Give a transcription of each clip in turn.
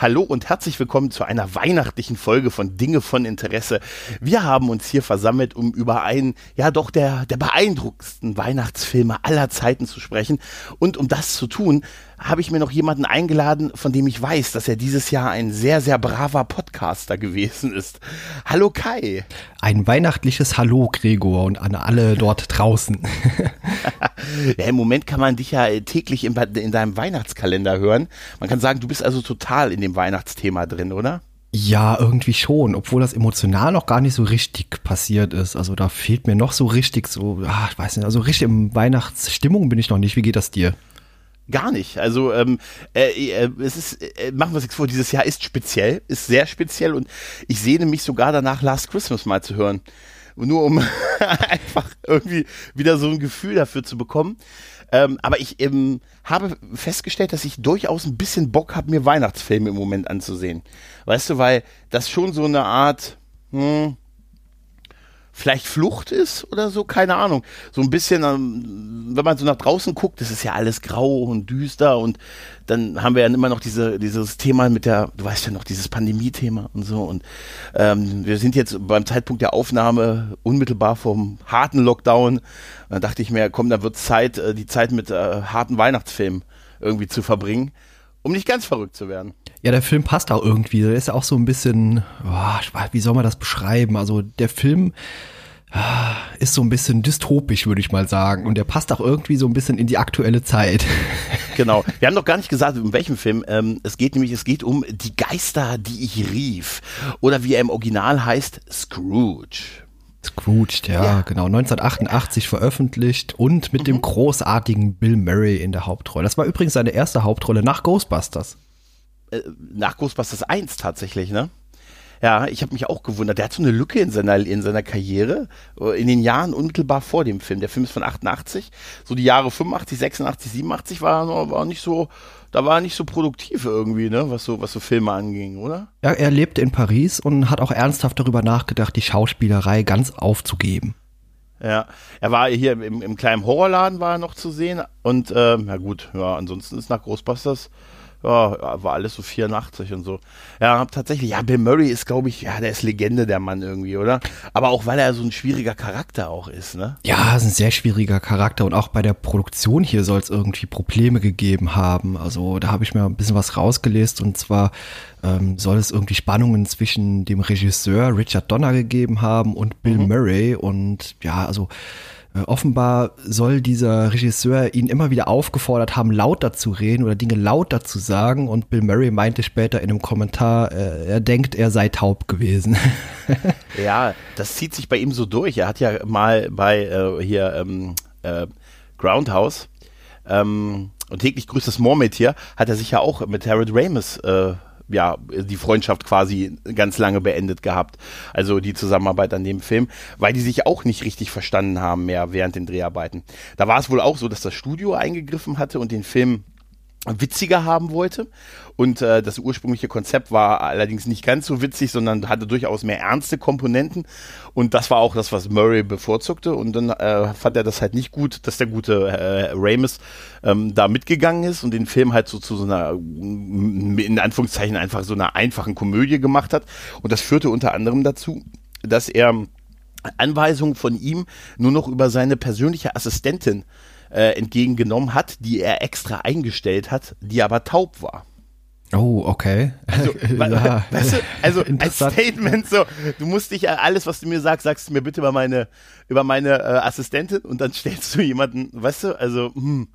Hallo und herzlich willkommen zu einer weihnachtlichen Folge von Dinge von Interesse. Wir haben uns hier versammelt, um über einen, ja doch der, der beeindruckendsten Weihnachtsfilme aller Zeiten zu sprechen. Und um das zu tun, habe ich mir noch jemanden eingeladen, von dem ich weiß, dass er dieses Jahr ein sehr, sehr braver Podcaster gewesen ist. Hallo Kai. Ein weihnachtliches Hallo, Gregor, und an alle dort draußen. ja, Im Moment kann man dich ja täglich in, in deinem Weihnachtskalender hören. Man kann sagen, du bist also total in dem Weihnachtsthema drin, oder? Ja, irgendwie schon, obwohl das emotional noch gar nicht so richtig passiert ist. Also da fehlt mir noch so richtig so, ach, ich weiß nicht, also richtig in Weihnachtsstimmung bin ich noch nicht. Wie geht das dir? Gar nicht. Also ähm, äh, äh, es ist, äh, machen wir uns nichts vor, dieses Jahr ist speziell, ist sehr speziell und ich sehne mich sogar danach, Last Christmas mal zu hören. Nur um einfach irgendwie wieder so ein Gefühl dafür zu bekommen. Ähm, aber ich ähm, habe festgestellt, dass ich durchaus ein bisschen Bock habe, mir Weihnachtsfilme im Moment anzusehen. Weißt du, weil das schon so eine Art, hm, vielleicht Flucht ist oder so, keine Ahnung. So ein bisschen, ähm, wenn man so nach draußen guckt, das ist ja alles grau und düster und dann haben wir ja immer noch diese, dieses Thema mit der, du weißt ja noch, dieses Pandemie-Thema und so und ähm, wir sind jetzt beim Zeitpunkt der Aufnahme unmittelbar vom harten Lockdown. Da dachte ich mir, komm, da wird Zeit, äh, die Zeit mit äh, harten Weihnachtsfilmen irgendwie zu verbringen, um nicht ganz verrückt zu werden. Ja, der Film passt auch irgendwie. Der ist ja auch so ein bisschen, oh, wie soll man das beschreiben? Also der Film ah, ist so ein bisschen dystopisch, würde ich mal sagen. Und der passt auch irgendwie so ein bisschen in die aktuelle Zeit. Genau. Wir haben noch gar nicht gesagt, um welchem Film. Ähm, es geht nämlich, es geht um Die Geister, die ich rief. Oder wie er im Original heißt, Scrooge. Scrooge, ja, ja, genau. 1988 veröffentlicht und mit mhm. dem großartigen Bill Murray in der Hauptrolle. Das war übrigens seine erste Hauptrolle nach Ghostbusters. Äh, nach Ghostbusters 1 tatsächlich, ne? Ja, ich habe mich auch gewundert. Der hat so eine Lücke in seiner, in seiner Karriere, äh, in den Jahren unmittelbar vor dem Film. Der Film ist von 88. So die Jahre 85, 86, 87 war, war nicht so, da war er nicht so produktiv irgendwie, ne, was so, was so Filme anging, oder? Ja, er lebte in Paris und hat auch ernsthaft darüber nachgedacht, die Schauspielerei ganz aufzugeben. Ja, er war hier im, im kleinen Horrorladen war er noch zu sehen und äh, ja gut, ja, ansonsten ist nach Ghostbusters ja, war alles so 84 und so. Ja, tatsächlich, ja, Bill Murray ist, glaube ich, ja, der ist Legende, der Mann irgendwie, oder? Aber auch, weil er so ein schwieriger Charakter auch ist, ne? Ja, ist ein sehr schwieriger Charakter und auch bei der Produktion hier soll es irgendwie Probleme gegeben haben. Also da habe ich mir ein bisschen was rausgelesen und zwar ähm, soll es irgendwie Spannungen zwischen dem Regisseur Richard Donner gegeben haben und Bill mhm. Murray und ja, also offenbar soll dieser Regisseur ihn immer wieder aufgefordert haben, lauter zu reden oder Dinge lauter zu sagen. Und Bill Murray meinte später in einem Kommentar, äh, er denkt, er sei taub gewesen. ja, das zieht sich bei ihm so durch. Er hat ja mal bei äh, hier ähm, äh, Groundhouse ähm, und täglich grüßt das Murmeltier, hat er sich ja auch mit Harold Ramis äh, ja, die Freundschaft quasi ganz lange beendet gehabt. Also die Zusammenarbeit an dem Film, weil die sich auch nicht richtig verstanden haben mehr während den Dreharbeiten. Da war es wohl auch so, dass das Studio eingegriffen hatte und den Film witziger haben wollte. Und äh, das ursprüngliche Konzept war allerdings nicht ganz so witzig, sondern hatte durchaus mehr ernste Komponenten. Und das war auch das, was Murray bevorzugte. Und dann äh, fand er das halt nicht gut, dass der gute äh, Ramis ähm, da mitgegangen ist und den Film halt so zu so einer, in Anführungszeichen, einfach so einer einfachen Komödie gemacht hat. Und das führte unter anderem dazu, dass er Anweisungen von ihm nur noch über seine persönliche Assistentin äh, entgegengenommen hat, die er extra eingestellt hat, die aber taub war. Oh, okay. Also, ja. weißt du, also ein Statement so, du musst dich alles, was du mir sagst, sagst du mir bitte über meine, über meine äh, Assistentin und dann stellst du jemanden, weißt du, also, hm,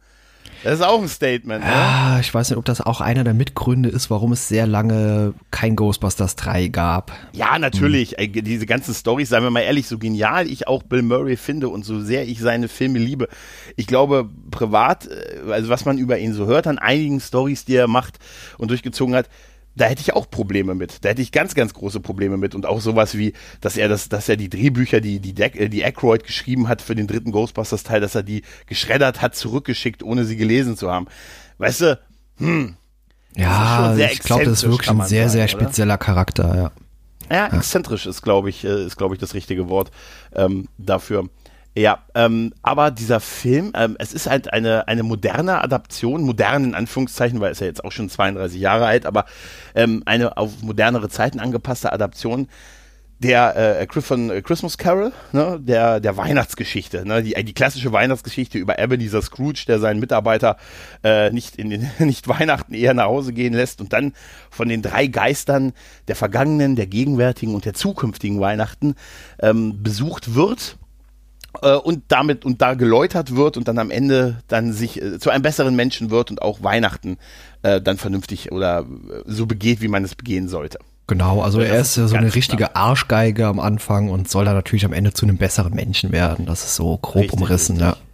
das ist auch ein Statement. Ne? Ah, ich weiß nicht, ob das auch einer der Mitgründe ist, warum es sehr lange kein Ghostbusters 3 gab. Ja, natürlich. Hm. Diese ganzen Stories, seien wir mal ehrlich, so genial ich auch Bill Murray finde und so sehr ich seine Filme liebe. Ich glaube, privat, äh, also was man über ihn so hört an einigen Stories, die er macht und durchgezogen hat, da hätte ich auch Probleme mit. Da hätte ich ganz, ganz große Probleme mit. Und auch sowas wie, dass er das, dass er die Drehbücher, die, die, De die Aykroyd geschrieben hat für den dritten Ghostbusters-Teil, dass er die geschreddert hat, zurückgeschickt, ohne sie gelesen zu haben. Weißt du, hm. Ja, ich glaube, das ist wirklich ein sehr, sagen, sehr spezieller oder? Charakter, ja. Ja, exzentrisch ist, glaube ich, äh, ist, glaube ich, das richtige Wort ähm, dafür. Ja, ähm, aber dieser Film, ähm, es ist halt eine, eine moderne Adaption, modern in Anführungszeichen, weil es ja jetzt auch schon 32 Jahre alt, aber ähm, eine auf modernere Zeiten angepasste Adaption der äh, von äh, Christmas Carol, ne, der, der Weihnachtsgeschichte, ne, die, die klassische Weihnachtsgeschichte über Ebenezer Scrooge, der seinen Mitarbeiter äh, nicht in den, nicht Weihnachten eher nach Hause gehen lässt und dann von den drei Geistern der vergangenen, der gegenwärtigen und der zukünftigen Weihnachten ähm, besucht wird und damit und da geläutert wird und dann am Ende dann sich äh, zu einem besseren Menschen wird und auch Weihnachten äh, dann vernünftig oder äh, so begeht, wie man es begehen sollte. Genau, also er ist ja so eine richtige klar. Arschgeige am Anfang und soll dann natürlich am Ende zu einem besseren Menschen werden. Das ist so grob richtig, umrissen, richtig. ja.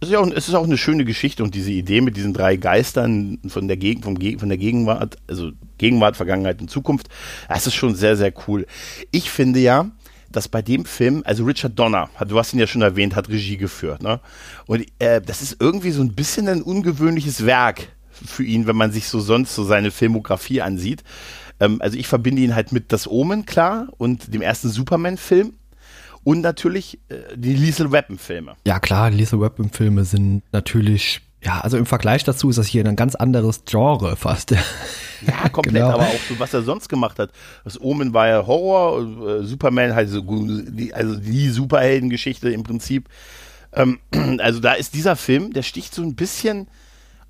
Es ist, auch, es ist auch eine schöne Geschichte und diese Idee mit diesen drei Geistern von der, Geg vom Ge von der Gegenwart, also Gegenwart, Vergangenheit und Zukunft, das ist schon sehr, sehr cool. Ich finde ja, dass bei dem Film, also Richard Donner, du hast ihn ja schon erwähnt, hat Regie geführt, ne? Und äh, das ist irgendwie so ein bisschen ein ungewöhnliches Werk für ihn, wenn man sich so sonst so seine Filmografie ansieht. Ähm, also ich verbinde ihn halt mit Das Omen, klar, und dem ersten Superman-Film. Und natürlich äh, die Lethal Weapon-Filme. Ja, klar, die Lethal Weapon-Filme sind natürlich ja, also im Vergleich dazu ist das hier ein ganz anderes Genre fast. Ja, komplett, genau. aber auch so, was er sonst gemacht hat. Das Omen war ja Horror, äh, Superman halt so, die, also die Superheldengeschichte im Prinzip. Ähm, also da ist dieser Film, der sticht so ein bisschen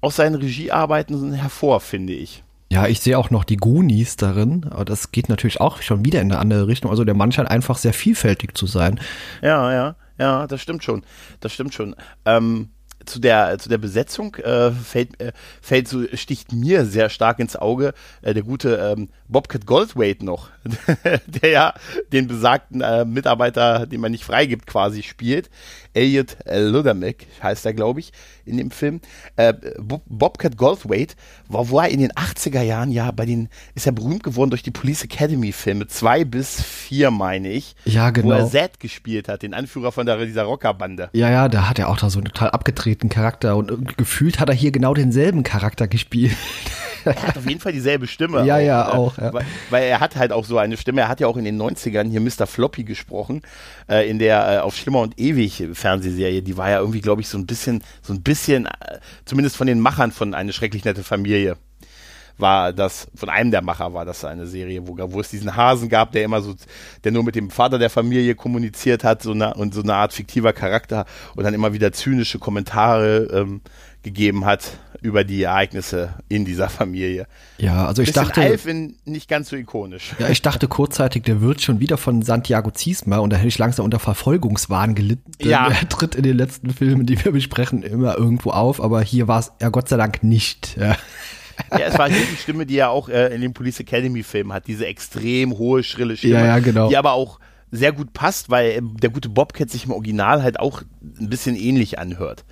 aus seinen Regiearbeiten hervor, finde ich. Ja, ich sehe auch noch die Goonies darin, aber das geht natürlich auch schon wieder in eine andere Richtung. Also der Mann scheint einfach sehr vielfältig zu sein. Ja, ja, ja, das stimmt schon. Das stimmt schon. Ähm, zu der zu der Besetzung äh, fällt äh, fällt so sticht mir sehr stark ins Auge äh, der gute ähm, Bobcat Goldthwait noch, der ja den besagten äh, Mitarbeiter, den man nicht freigibt, quasi spielt. Elliot Ludermick heißt er, glaube ich, in dem Film. Äh, Bobcat Goldthwait war, war in den 80er Jahren ja bei den, ist ja berühmt geworden durch die Police Academy Filme, zwei bis vier, meine ich. Ja, genau. Wo er genau. Zed gespielt hat, den Anführer von der, dieser Rockerbande. Ja, ja, da hat er auch da so einen total abgedrehten Charakter und gefühlt hat er hier genau denselben Charakter gespielt. er hat auf jeden Fall dieselbe Stimme. Ja, auch, ja, äh, auch. Ja. Weil, weil, er hat halt auch so eine Stimme. Er hat ja auch in den 90ern hier Mr. Floppy gesprochen, äh, in der äh, auf Schlimmer und Ewig Fernsehserie. Die war ja irgendwie, glaube ich, so ein bisschen, so ein bisschen, äh, zumindest von den Machern von Eine schrecklich nette Familie war das, von einem der Macher war das eine Serie, wo, wo es diesen Hasen gab, der immer so, der nur mit dem Vater der Familie kommuniziert hat, so eine, und so eine Art fiktiver Charakter und dann immer wieder zynische Kommentare ähm, gegeben hat über die Ereignisse in dieser Familie. Ja, also ich Bisschen dachte. Alvin nicht ganz so ikonisch. Ja, ich dachte kurzzeitig, der wird schon wieder von Santiago Ziesma und da hätte ich langsam unter Verfolgungswahn gelitten. Ja. Er tritt in den letzten Filmen, die wir besprechen, immer irgendwo auf, aber hier war es ja Gott sei Dank nicht. Ja. Ja, es war hier die Stimme, die er auch äh, in dem Police Academy Film hat, diese extrem hohe, schrille Stimme, ja, ja, genau. die aber auch sehr gut passt, weil äh, der gute Bobcat sich im Original halt auch ein bisschen ähnlich anhört.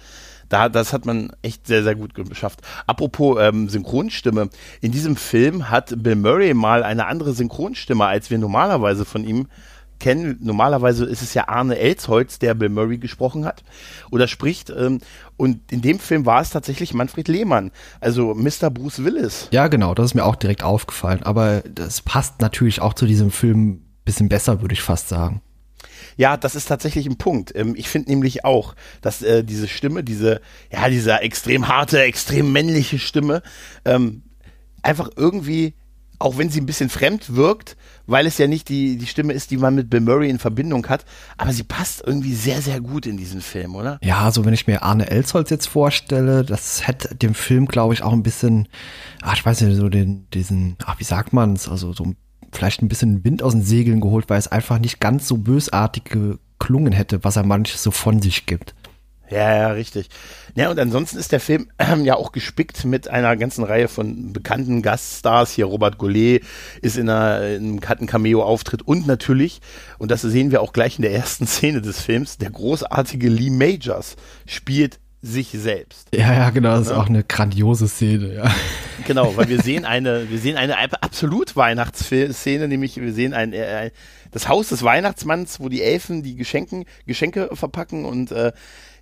Da, das hat man echt sehr, sehr gut geschafft. Apropos ähm, Synchronstimme. In diesem Film hat Bill Murray mal eine andere Synchronstimme, als wir normalerweise von ihm kennen. Normalerweise ist es ja Arne Elsholz, der Bill Murray gesprochen hat oder spricht. Ähm, und in dem Film war es tatsächlich Manfred Lehmann, also Mr. Bruce Willis. Ja, genau, das ist mir auch direkt aufgefallen. Aber das passt natürlich auch zu diesem Film ein bisschen besser, würde ich fast sagen. Ja, das ist tatsächlich ein Punkt. Ähm, ich finde nämlich auch, dass äh, diese Stimme, diese, ja, diese extrem harte, extrem männliche Stimme, ähm, einfach irgendwie auch wenn sie ein bisschen fremd wirkt, weil es ja nicht die, die Stimme ist, die man mit Bill Murray in Verbindung hat, aber sie passt irgendwie sehr, sehr gut in diesen Film, oder? Ja, also wenn ich mir Arne Elsholz jetzt vorstelle, das hätte dem Film, glaube ich, auch ein bisschen, ach, ich weiß nicht, so den, diesen, ach, wie sagt man es, also so vielleicht ein bisschen Wind aus den Segeln geholt, weil es einfach nicht ganz so bösartig geklungen hätte, was er manches so von sich gibt. Ja, ja, richtig. Ja, und ansonsten ist der Film äh, ja auch gespickt mit einer ganzen Reihe von bekannten Gaststars. Hier Robert Gollet ist in, einer, in einem hat Cameo-Auftritt und natürlich, und das sehen wir auch gleich in der ersten Szene des Films, der großartige Lee Majors spielt sich selbst. Ja, ja, genau, das ist auch eine grandiose Szene, ja. Genau, weil wir sehen eine, wir sehen eine absolut Weihnachtsszene, nämlich wir sehen ein, äh, das Haus des Weihnachtsmanns, wo die Elfen die Geschenken, Geschenke verpacken und äh,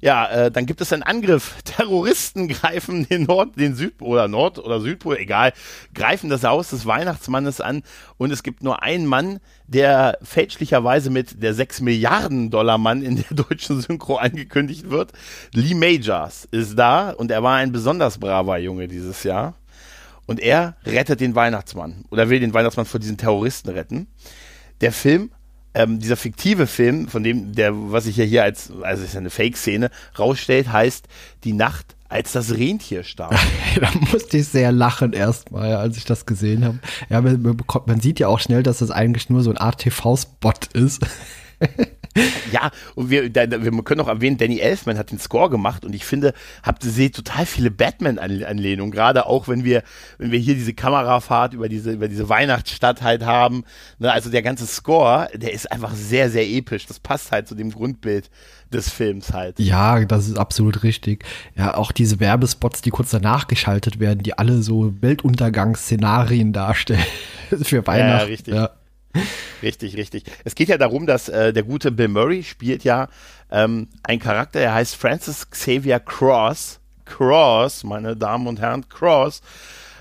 ja, äh, dann gibt es einen Angriff. Terroristen greifen den Nord, den Süd oder Nord oder Südpol, egal, greifen das Haus des Weihnachtsmannes an und es gibt nur einen Mann, der fälschlicherweise mit der 6 Milliarden Dollar Mann in der deutschen Synchro angekündigt wird. Lee Majors ist da und er war ein besonders braver Junge dieses Jahr. Und er rettet den Weihnachtsmann oder will den Weihnachtsmann vor diesen Terroristen retten. Der Film ähm, dieser fiktive Film, von dem, der, was sich ja hier als, also ist eine Fake-Szene, rausstellt, heißt Die Nacht, als das Rentier starb. da musste ich sehr lachen erstmal, als ich das gesehen habe. Ja, man, man sieht ja auch schnell, dass das eigentlich nur so ein Art TV-Spot ist. ja, und wir, da, wir können auch erwähnen, Danny Elfman hat den Score gemacht und ich finde, habt ihr seht total viele Batman-Anlehnungen, gerade auch wenn wir, wenn wir hier diese Kamerafahrt über diese, über diese Weihnachtsstadt halt haben. Ne, also der ganze Score, der ist einfach sehr, sehr episch. Das passt halt zu dem Grundbild des Films halt. Ja, das ist absolut richtig. Ja, auch diese Werbespots, die kurz danach geschaltet werden, die alle so Weltuntergangsszenarien darstellen für Weihnachten. Ja, richtig. Ja. Richtig, richtig. Es geht ja darum, dass äh, der gute Bill Murray spielt ja ähm, ein Charakter, der heißt Francis Xavier Cross. Cross, meine Damen und Herren, Cross.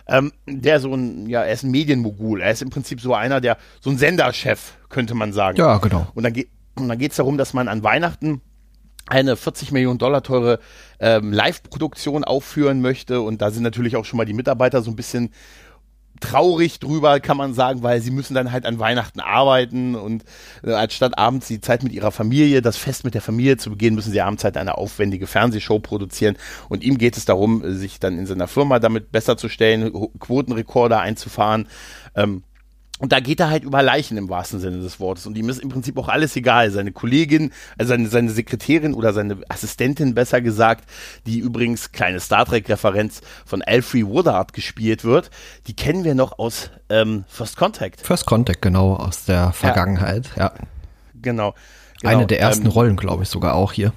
Ähm, der so ein, ja, er ist ein Medienmogul. Er ist im Prinzip so einer, der, so ein Senderchef, könnte man sagen. Ja, genau. Und dann, geht und dann geht es darum, dass man an Weihnachten eine 40 Millionen Dollar teure ähm, Live-Produktion aufführen möchte. Und da sind natürlich auch schon mal die Mitarbeiter so ein bisschen traurig drüber, kann man sagen, weil sie müssen dann halt an Weihnachten arbeiten und äh, anstatt abends die Zeit mit ihrer Familie, das Fest mit der Familie zu begehen, müssen sie abends halt eine aufwendige Fernsehshow produzieren und ihm geht es darum, sich dann in seiner Firma damit besser zu stellen, Quotenrekorder einzufahren. Ähm, und da geht er halt über Leichen im wahrsten Sinne des Wortes. Und ihm ist im Prinzip auch alles egal. Seine Kollegin, also seine, seine Sekretärin oder seine Assistentin besser gesagt, die übrigens, kleine Star Trek-Referenz von Alfred Woodard gespielt wird, die kennen wir noch aus ähm, First Contact. First Contact, genau, aus der Vergangenheit, ja. ja. Genau, genau. Eine der ersten ähm, Rollen, glaube ich, sogar auch hier.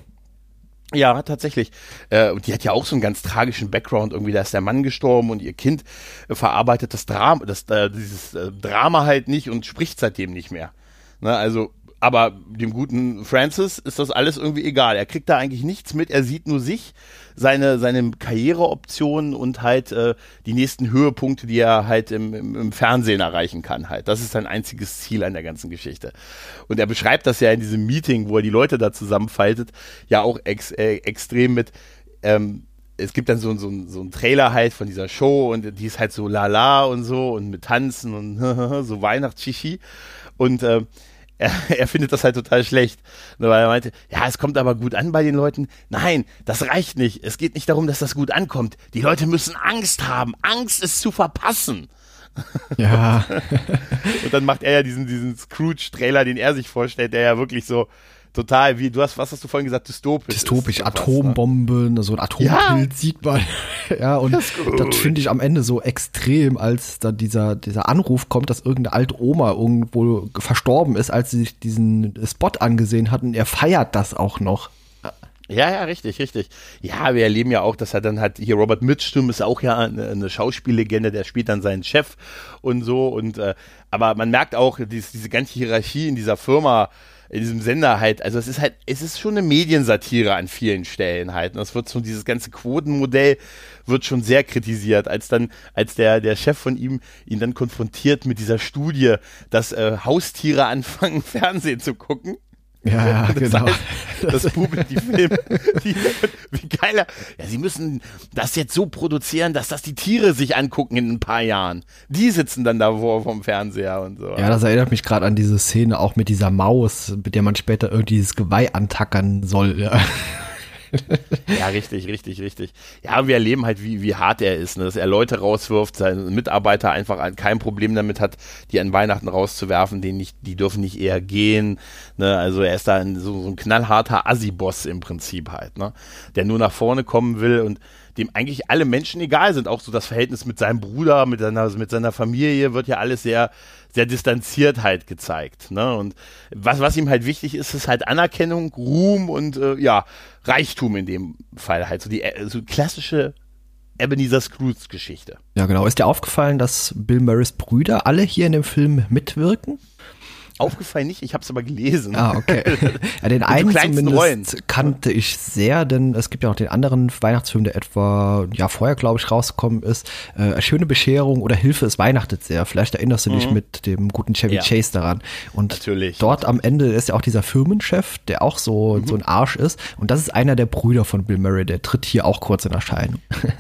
Ja, tatsächlich. Äh, und die hat ja auch so einen ganz tragischen Background. Irgendwie, da ist der Mann gestorben und ihr Kind äh, verarbeitet das Drama, das, äh, dieses äh, Drama halt nicht und spricht seitdem nicht mehr. Ne, also aber dem guten Francis ist das alles irgendwie egal. Er kriegt da eigentlich nichts mit. Er sieht nur sich, seine, seine Karriereoptionen und halt äh, die nächsten Höhepunkte, die er halt im, im, im, Fernsehen erreichen kann. Halt. Das ist sein einziges Ziel an der ganzen Geschichte. Und er beschreibt das ja in diesem Meeting, wo er die Leute da zusammenfaltet, ja auch ex, äh, extrem mit. Ähm, es gibt dann so, so, so einen Trailer halt von dieser Show und die ist halt so lala und so und mit Tanzen und so Weihnachtschichi. Und äh, er, er findet das halt total schlecht. Weil er meinte, ja, es kommt aber gut an bei den Leuten. Nein, das reicht nicht. Es geht nicht darum, dass das gut ankommt. Die Leute müssen Angst haben. Angst ist zu verpassen. Ja. und dann macht er ja diesen, diesen Scrooge-Trailer, den er sich vorstellt, der ja wirklich so, total, wie du hast, was hast du vorhin gesagt, dystopisch. Dystopisch, Atombomben, so ein Atompilz ja. sieht man. ja, und das, das finde ich am Ende so extrem, als da dieser, dieser Anruf kommt, dass irgendeine alte Oma irgendwo verstorben ist, als sie sich diesen Spot angesehen hat und er feiert das auch noch. Ja, ja, richtig, richtig. Ja, wir erleben ja auch, dass er dann hat, hier Robert Mitchum ist auch ja eine, eine Schauspiellegende, der spielt dann seinen Chef und so und äh, aber man merkt auch, dies, diese ganze Hierarchie in dieser Firma, in diesem Sender halt, also es ist halt, es ist schon eine Mediensatire an vielen Stellen halt. Und es wird so, dieses ganze Quotenmodell wird schon sehr kritisiert, als dann, als der, der Chef von ihm ihn dann konfrontiert mit dieser Studie, dass äh, Haustiere anfangen, Fernsehen zu gucken. Ja, ja das genau. Heißt, das Publikum, die Filme, die, wie geiler. Ja, sie müssen das jetzt so produzieren, dass das die Tiere sich angucken in ein paar Jahren. Die sitzen dann da vor vom Fernseher und so. Ja, das erinnert mich gerade an diese Szene auch mit dieser Maus, mit der man später irgendwie dieses Geweih antackern soll. Ja. ja, richtig, richtig, richtig. Ja, wir erleben halt, wie, wie hart er ist, ne? dass er Leute rauswirft, seine Mitarbeiter einfach kein Problem damit hat, die an Weihnachten rauszuwerfen, die, nicht, die dürfen nicht eher gehen. Ne? Also er ist da ein, so, so ein knallharter Assi-Boss im Prinzip halt, ne? der nur nach vorne kommen will und dem eigentlich alle Menschen egal sind. Auch so das Verhältnis mit seinem Bruder, mit seiner, mit seiner Familie wird ja alles sehr, sehr distanziert halt gezeigt. Ne? Und was, was ihm halt wichtig ist, ist halt Anerkennung, Ruhm und äh, ja, Reichtum in dem Fall halt. So die äh, so klassische Ebenezer Scrooge Geschichte. Ja, genau. Ist dir aufgefallen, dass Bill Murrays Brüder alle hier in dem Film mitwirken? Aufgefallen nicht, ich habe es aber gelesen. Ah, okay. Ja, den einen zumindest Rollen. kannte ich sehr, denn es gibt ja noch den anderen Weihnachtsfilm, der etwa ja vorher, glaube ich, rausgekommen ist. Äh, Schöne Bescherung oder Hilfe, es weihnachtet sehr. Vielleicht erinnerst du dich mhm. mit dem guten Chevy ja. Chase daran. Und Natürlich. dort am Ende ist ja auch dieser Firmenchef, der auch so, mhm. so ein Arsch ist. Und das ist einer der Brüder von Bill Murray, der tritt hier auch kurz in Erscheinung.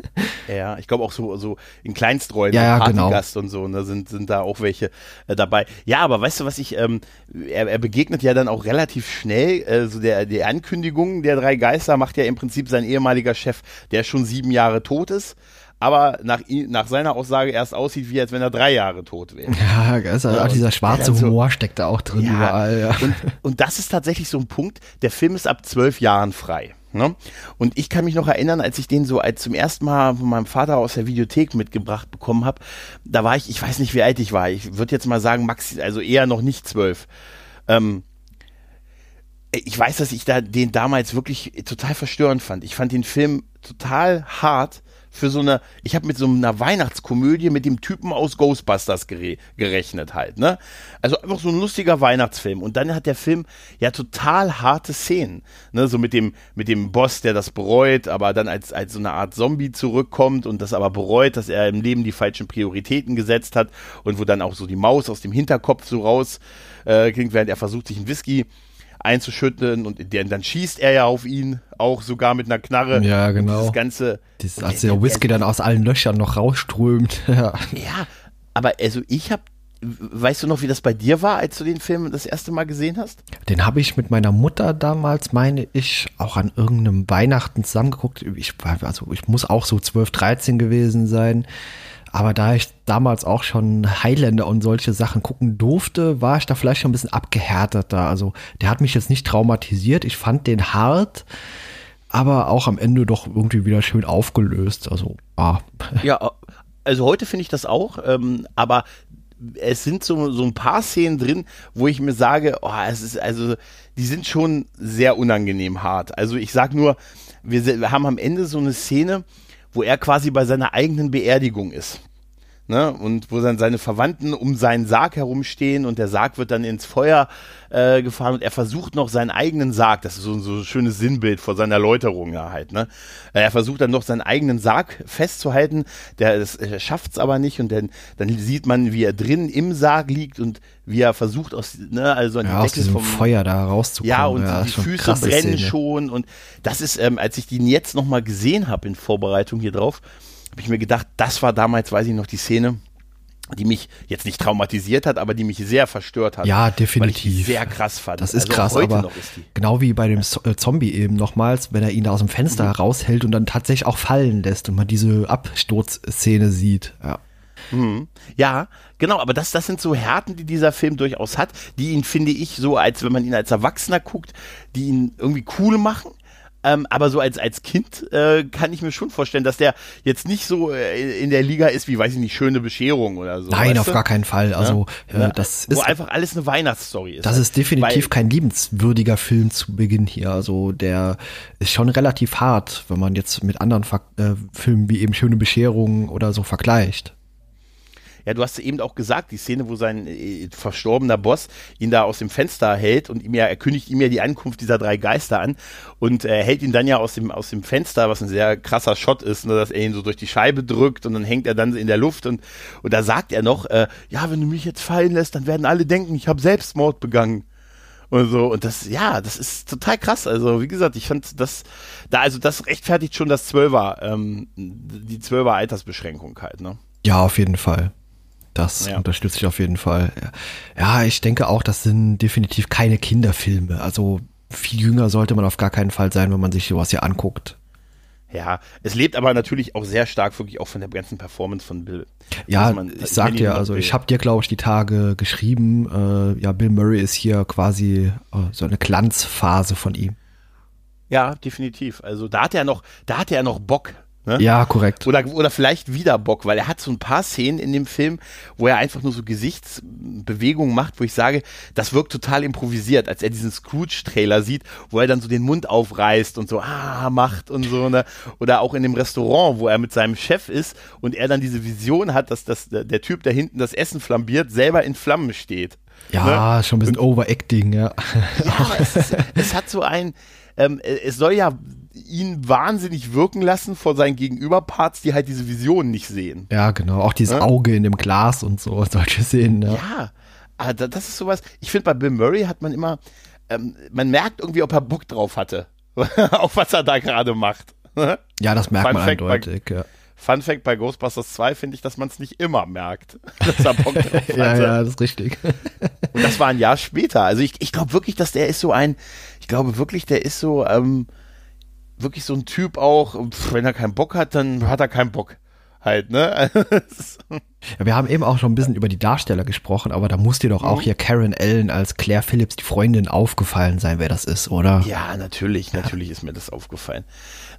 Ja, ich glaube auch so, so in Kleinstrollen, ja, ja, genau. und so, ne, sind, sind da auch welche äh, dabei. Ja, aber weißt du, was ich, ähm, er, er begegnet ja dann auch relativ schnell, äh, so der, die Ankündigung der drei Geister macht ja im Prinzip sein ehemaliger Chef, der schon sieben Jahre tot ist aber nach, nach seiner Aussage erst aussieht, wie als wenn er drei Jahre tot wäre. Ja, also auch dieser schwarze also, Humor steckt da auch drin ja, überall. Ja. Und, und das ist tatsächlich so ein Punkt, der Film ist ab zwölf Jahren frei. Ne? Und ich kann mich noch erinnern, als ich den so als zum ersten Mal von meinem Vater aus der Videothek mitgebracht bekommen habe, da war ich, ich weiß nicht, wie alt ich war. Ich würde jetzt mal sagen, Max, also eher noch nicht zwölf. Ähm, ich weiß, dass ich da den damals wirklich total verstörend fand. Ich fand den Film total hart für so eine, ich habe mit so einer Weihnachtskomödie mit dem Typen aus Ghostbusters gere gerechnet halt, ne? Also einfach so ein lustiger Weihnachtsfilm. Und dann hat der Film ja total harte Szenen, ne? So mit dem, mit dem Boss, der das bereut, aber dann als, als so eine Art Zombie zurückkommt und das aber bereut, dass er im Leben die falschen Prioritäten gesetzt hat und wo dann auch so die Maus aus dem Hinterkopf so raus äh, klingt, während er versucht, sich ein Whisky einzuschütten und der, dann schießt er ja auf ihn, auch sogar mit einer Knarre. Ja, genau. Das ganze. Das, als der, Whisky dann aus allen Löchern noch rausströmt. ja. ja, aber also ich habe Weißt du noch, wie das bei dir war, als du den Film das erste Mal gesehen hast? Den habe ich mit meiner Mutter damals, meine ich, auch an irgendeinem Weihnachten zusammengeguckt. Ich, also ich muss auch so 12, 13 gewesen sein. Aber da ich damals auch schon Highlander und solche Sachen gucken durfte, war ich da vielleicht schon ein bisschen abgehärteter. Also der hat mich jetzt nicht traumatisiert. Ich fand den hart, aber auch am Ende doch irgendwie wieder schön aufgelöst. Also, ah. Ja, also heute finde ich das auch, ähm, aber es sind so, so ein paar Szenen drin, wo ich mir sage, oh, es ist also, die sind schon sehr unangenehm hart. Also ich sag nur, wir, wir haben am Ende so eine Szene, wo er quasi bei seiner eigenen Beerdigung ist. Ne? Und wo dann seine Verwandten um seinen Sarg herumstehen und der Sarg wird dann ins Feuer äh, gefahren und er versucht noch seinen eigenen Sarg, das ist so, so ein schönes Sinnbild vor seiner Läuterung ja halt, ne? Er versucht dann noch seinen eigenen Sarg festzuhalten, der, der schafft es aber nicht und dann, dann sieht man, wie er drin im Sarg liegt und wie er versucht aus, ne, also an ja, die Decke vom Feuer da rauszukommen. Ja, und ja, die Füße brennen Szene. schon und das ist, ähm, als ich den jetzt nochmal gesehen habe in Vorbereitung hier drauf, habe ich mir gedacht, das war damals, weiß ich noch, die Szene, die mich jetzt nicht traumatisiert hat, aber die mich sehr verstört hat. Ja, definitiv. Weil ich sehr krass fand. Das ist also krass, aber genau wie bei dem äh, Zombie eben nochmals, wenn er ihn da aus dem Fenster mhm. raushält und dann tatsächlich auch fallen lässt und man diese Absturzszene sieht. Ja. Mhm. Ja, genau, aber das, das sind so Härten, die dieser Film durchaus hat, die ihn, finde ich, so, als wenn man ihn als Erwachsener guckt, die ihn irgendwie cool machen, ähm, aber so als, als Kind äh, kann ich mir schon vorstellen, dass der jetzt nicht so äh, in der Liga ist wie, weiß ich nicht, schöne Bescherung oder so. Nein, auf du? gar keinen Fall. Also ja? äh, das Wo ist einfach alles eine Weihnachtsstory ist. Das ist definitiv kein liebenswürdiger Film zu Beginn hier. Also der ist schon relativ hart, wenn man jetzt mit anderen Ver äh, Filmen wie eben Schöne Bescherung oder so vergleicht. Ja, du hast eben auch gesagt, die Szene, wo sein äh, verstorbener Boss ihn da aus dem Fenster hält und ihm ja, er kündigt ihm ja die Ankunft dieser drei Geister an und er hält ihn dann ja aus dem, aus dem Fenster, was ein sehr krasser Shot ist, ne, dass er ihn so durch die Scheibe drückt und dann hängt er dann in der Luft und, und da sagt er noch, äh, ja, wenn du mich jetzt fallen lässt, dann werden alle denken, ich habe Selbstmord begangen. Und so und das ja das ist total krass. Also wie gesagt ich fand das da also das rechtfertigt schon das Zwölfer ähm, die Zwölfer Altersbeschränkung halt ne? Ja auf jeden Fall das ja. unterstütze ich auf jeden Fall. Ja, ich denke auch, das sind definitiv keine Kinderfilme. Also viel jünger sollte man auf gar keinen Fall sein, wenn man sich sowas hier anguckt. Ja, es lebt aber natürlich auch sehr stark wirklich auch von der ganzen Performance von Bill. Ja, man, ich sag dir, also ich habe dir glaube ich die Tage geschrieben, äh, ja, Bill Murray ist hier quasi äh, so eine Glanzphase von ihm. Ja, definitiv. Also da hat er noch, da hat er noch Bock Ne? Ja, korrekt. Oder, oder vielleicht wieder Bock, weil er hat so ein paar Szenen in dem Film, wo er einfach nur so Gesichtsbewegungen macht, wo ich sage, das wirkt total improvisiert, als er diesen Scrooge-Trailer sieht, wo er dann so den Mund aufreißt und so, ah, macht und so, ne? Oder auch in dem Restaurant, wo er mit seinem Chef ist und er dann diese Vision hat, dass das, der Typ, der hinten das Essen flambiert, selber in Flammen steht. Ja, ne? schon ein bisschen und, Overacting, ja. Ja, es, ist, es hat so ein, ähm, es soll ja ihn wahnsinnig wirken lassen vor seinen Gegenüberparts, die halt diese Visionen nicht sehen. Ja, genau. Auch dieses ja? Auge in dem Glas und so, solche Szenen. Ja, ja aber das ist sowas. Ich finde, bei Bill Murray hat man immer, ähm, man merkt irgendwie, ob er Bock drauf hatte. auf was er da gerade macht. ja, das merkt Fun man Fact eindeutig, bei, ja. Fun Fact bei Ghostbusters 2 finde ich, dass man es nicht immer merkt, dass er Bock drauf hatte. ja, ja, das ist richtig. Und das war ein Jahr später. Also ich, ich glaube wirklich, dass der ist so ein, ich glaube wirklich, der ist so, ähm, wirklich so ein Typ auch, wenn er keinen Bock hat, dann hat er keinen Bock. Halt, ne? ja, wir haben eben auch schon ein bisschen über die Darsteller gesprochen, aber da muss dir doch auch mhm. hier Karen Allen als Claire Phillips, die Freundin, aufgefallen sein, wer das ist, oder? Ja, natürlich, natürlich ist mir das aufgefallen.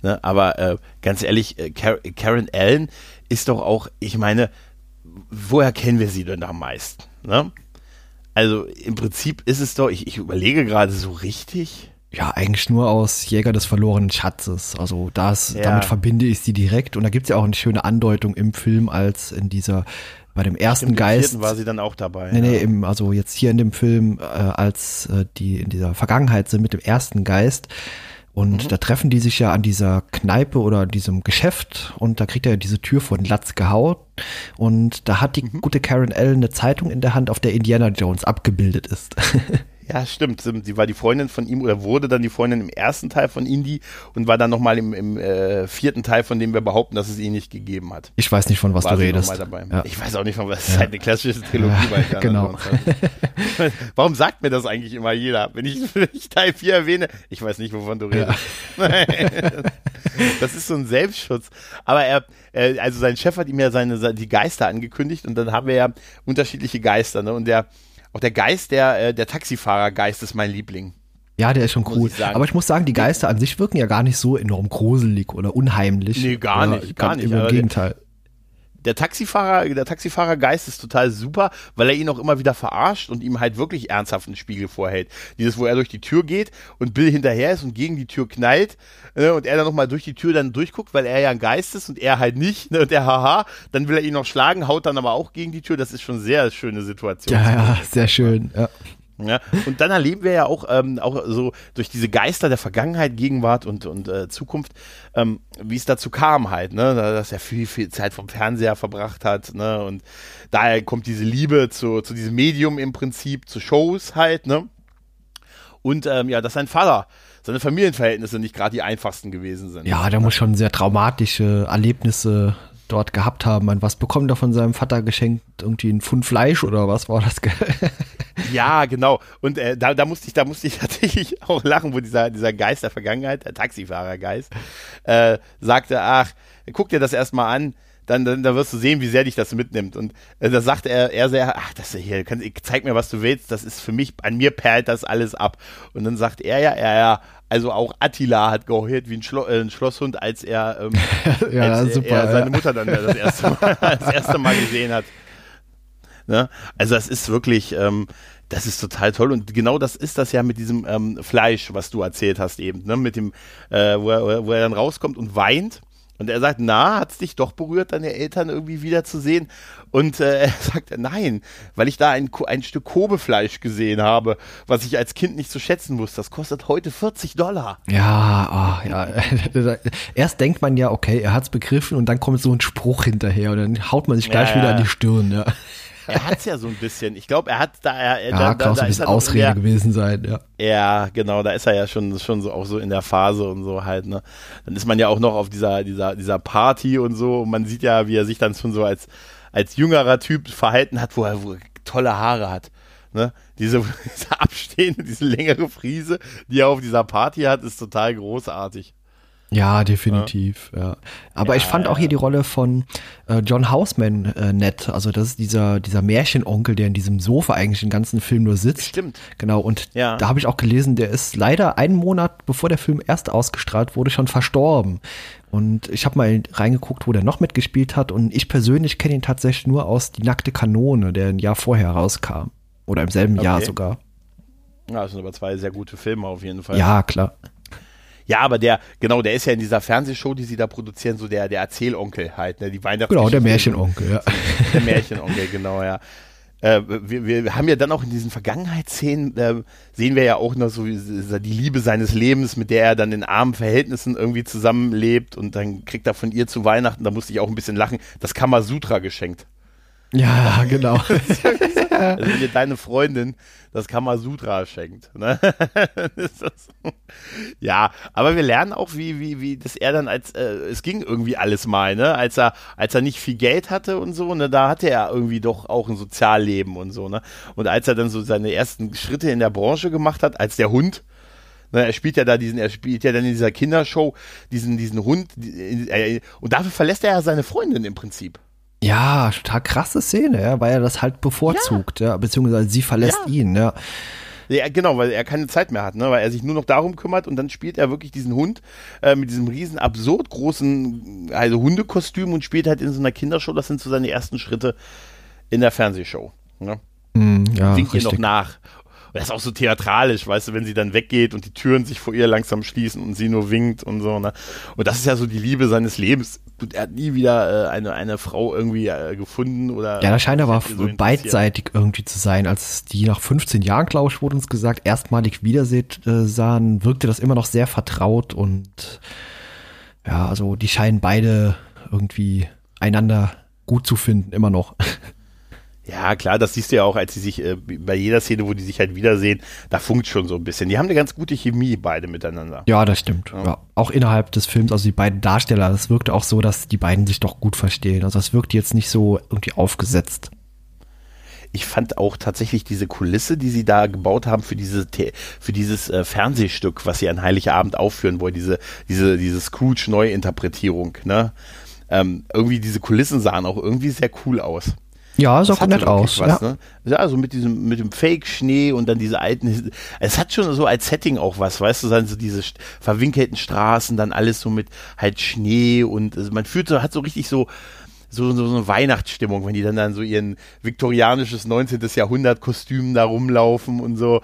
Ne? Aber äh, ganz ehrlich, äh, Karen Allen ist doch auch, ich meine, woher kennen wir sie denn am meisten? Ne? Also im Prinzip ist es doch, ich, ich überlege gerade so richtig. Ja, eigentlich nur aus Jäger des verlorenen Schatzes. Also das, ja. damit verbinde ich sie direkt. Und da gibt es ja auch eine schöne Andeutung im Film, als in dieser, bei dem ersten Stimmt, Geist. war sie dann auch dabei. Nee, ja. nee, im, also jetzt hier in dem Film, äh, als äh, die in dieser Vergangenheit sind mit dem ersten Geist. Und mhm. da treffen die sich ja an dieser Kneipe oder diesem Geschäft und da kriegt er diese Tür vor den Latz gehauen. Und da hat die mhm. gute Karen Allen eine Zeitung in der Hand, auf der Indiana Jones abgebildet ist. Ja, stimmt. Sie war die Freundin von ihm oder wurde dann die Freundin im ersten Teil von Indie und war dann nochmal im, im äh, vierten Teil, von dem wir behaupten, dass es ihn nicht gegeben hat. Ich weiß nicht, von was war du redest. Ja. Ich weiß auch nicht, von was. Es ist halt eine klassische Trilogie ja, bei Genau. Warum sagt mir das eigentlich immer jeder? Wenn ich, wenn ich Teil 4 erwähne, ich weiß nicht, wovon du redest. Das ist so ein Selbstschutz. Aber er, äh, also sein Chef hat ihm ja seine, die Geister angekündigt und dann haben wir ja unterschiedliche Geister, ne? Und der auch der Geist, der, äh, der Taxifahrergeist ist mein Liebling. Ja, der ist schon cool. Ich Aber ich muss sagen, die Geister an sich wirken ja gar nicht so enorm gruselig oder unheimlich. Nee, gar nicht, gar nicht. Im Gegenteil der Taxifahrer, der Taxifahrergeist ist total super, weil er ihn auch immer wieder verarscht und ihm halt wirklich ernsthaft einen Spiegel vorhält. Dieses, wo er durch die Tür geht und Bill hinterher ist und gegen die Tür knallt äh, und er dann nochmal durch die Tür dann durchguckt, weil er ja ein Geist ist und er halt nicht ne, und der haha, dann will er ihn noch schlagen, haut dann aber auch gegen die Tür. Das ist schon sehr schöne Situation. Ja, ja, sehr schön, ja. Ja, und dann erleben wir ja auch, ähm, auch so durch diese Geister der Vergangenheit, Gegenwart und, und äh, Zukunft, ähm, wie es dazu kam halt, ne, dass er viel, viel Zeit vom Fernseher verbracht hat, ne, und daher kommt diese Liebe zu, zu diesem Medium im Prinzip, zu Shows halt, ne, und ähm, ja, dass sein Vater seine Familienverhältnisse nicht gerade die einfachsten gewesen sind. Ja, der muss schon sehr traumatische Erlebnisse dort gehabt haben. An was bekommt er von seinem Vater geschenkt? Irgendwie ein Pfund Fleisch oder was war das? Ja, genau. Und äh, da, da musste ich, da musste ich tatsächlich auch lachen, wo dieser, dieser Geist der Vergangenheit, der Taxifahrergeist, äh, sagte, ach, guck dir das erstmal an dann, dann, dann wirst du sehen, wie sehr dich das mitnimmt. Und äh, da sagt er, er sehr, ach, das hier, kann, zeig mir, was du willst, das ist für mich, an mir perlt das alles ab. Und dann sagt er ja, er ja, also auch Attila hat geheult wie ein, Schlo äh, ein Schlosshund, als er, ähm, ja, als super, er seine Mutter dann das erste Mal, das erste Mal gesehen hat. Ne? Also das ist wirklich, ähm, das ist total toll und genau das ist das ja mit diesem ähm, Fleisch, was du erzählt hast eben, ne? mit dem, äh, wo, er, wo er dann rauskommt und weint und er sagt, na, hat es dich doch berührt, deine Eltern irgendwie wiederzusehen? Und äh, er sagt, nein, weil ich da ein, ein Stück Kobefleisch gesehen habe, was ich als Kind nicht zu schätzen wusste. Das kostet heute 40 Dollar. Ja, oh, ja. Erst denkt man ja, okay, er hat es begriffen und dann kommt so ein Spruch hinterher und dann haut man sich gleich ja, wieder an die Stirn. Ja er hat es ja so ein bisschen. Ich glaube, er hat da. Er, ja, da, kann da, ein bisschen Ausrede der, gewesen sein, ja. Ja, genau, da ist er ja schon, schon so auch so in der Phase und so halt, ne. Dann ist man ja auch noch auf dieser, dieser, dieser Party und so. Und man sieht ja, wie er sich dann schon so als, als jüngerer Typ verhalten hat, wo er, wo er tolle Haare hat. Ne? Diese, diese abstehende, diese längere Friese, die er auf dieser Party hat, ist total großartig. Ja, definitiv. Ja. ja. Aber ja, ich fand auch hier die Rolle von äh, John Houseman äh, nett. Also das ist dieser, dieser Märchenonkel, der in diesem Sofa eigentlich den ganzen Film nur sitzt. Stimmt. Genau, und ja. da habe ich auch gelesen, der ist leider einen Monat, bevor der Film erst ausgestrahlt wurde, schon verstorben. Und ich habe mal reingeguckt, wo der noch mitgespielt hat. Und ich persönlich kenne ihn tatsächlich nur aus Die nackte Kanone, der ein Jahr vorher rauskam. Oder im selben okay. Jahr sogar. Ja, das sind aber zwei sehr gute Filme auf jeden Fall. Ja, klar. Ja, aber der, genau, der ist ja in dieser Fernsehshow, die sie da produzieren, so der, der Erzählonkel halt, ne, die Weihnachtsgeschichte. Genau, der Märchenonkel, ja. Der Märchenonkel, genau, ja. Äh, wir, wir haben ja dann auch in diesen Vergangenheitsszenen, äh, sehen wir ja auch noch so die Liebe seines Lebens, mit der er dann in armen Verhältnissen irgendwie zusammenlebt und dann kriegt er von ihr zu Weihnachten, da musste ich auch ein bisschen lachen, das Kamasutra geschenkt. Ja, genau. also wenn dir deine Freundin das Kamasutra schenkt. Ne? ja, aber wir lernen auch, wie, wie, wie das er dann als, äh, es ging irgendwie alles mal, ne? Als er, als er nicht viel Geld hatte und so, ne, da hatte er irgendwie doch auch ein Sozialleben und so, ne? Und als er dann so seine ersten Schritte in der Branche gemacht hat, als der Hund, ne, er spielt ja da diesen, er spielt ja dann in dieser Kindershow diesen, diesen Hund, äh, und dafür verlässt er ja seine Freundin im Prinzip. Ja, total krasse Szene, ja, weil er das halt bevorzugt, ja, ja beziehungsweise sie verlässt ja. ihn, ja. Ja, genau, weil er keine Zeit mehr hat, ne? weil er sich nur noch darum kümmert und dann spielt er wirklich diesen Hund äh, mit diesem riesen absurd großen also Hundekostüm und spielt halt in so einer Kindershow. Das sind so seine ersten Schritte in der Fernsehshow. Ne? Mm, ja, Singt ihr noch nach das ist auch so theatralisch, weißt du, wenn sie dann weggeht und die Türen sich vor ihr langsam schließen und sie nur winkt und so, ne? Und das ist ja so die Liebe seines Lebens. Er hat nie wieder äh, eine, eine Frau irgendwie äh, gefunden oder. Ja, das scheint aber so beidseitig irgendwie zu sein. Als die nach 15 Jahren, glaube ich, wurde uns gesagt, erstmalig wiederseht äh, sahen, wirkte das immer noch sehr vertraut und ja, also die scheinen beide irgendwie einander gut zu finden, immer noch. Ja, klar, das siehst du ja auch, als sie sich äh, bei jeder Szene, wo die sich halt wiedersehen, da funkt schon so ein bisschen. Die haben eine ganz gute Chemie beide miteinander. Ja, das stimmt. Ja. ja. Auch innerhalb des Films, also die beiden Darsteller, das wirkt auch so, dass die beiden sich doch gut verstehen. Also das wirkt jetzt nicht so irgendwie aufgesetzt. Ich fand auch tatsächlich diese Kulisse, die sie da gebaut haben für diese für dieses äh, Fernsehstück, was sie an Heiligabend aufführen wollen, diese diese diese Scrooge Neuinterpretierung, ne? Ähm, irgendwie diese Kulissen sahen auch irgendwie sehr cool aus. Ja, sah auch nett aus. Was, ja. Ne? ja, also mit diesem, mit dem Fake-Schnee und dann diese alten, es hat schon so als Setting auch was, weißt du, dann so diese verwinkelten Straßen, dann alles so mit halt Schnee und also man fühlt so, hat so richtig so, so, so, so eine Weihnachtsstimmung, wenn die dann dann so ihren viktorianisches 19. Jahrhundert Kostüm da rumlaufen und so.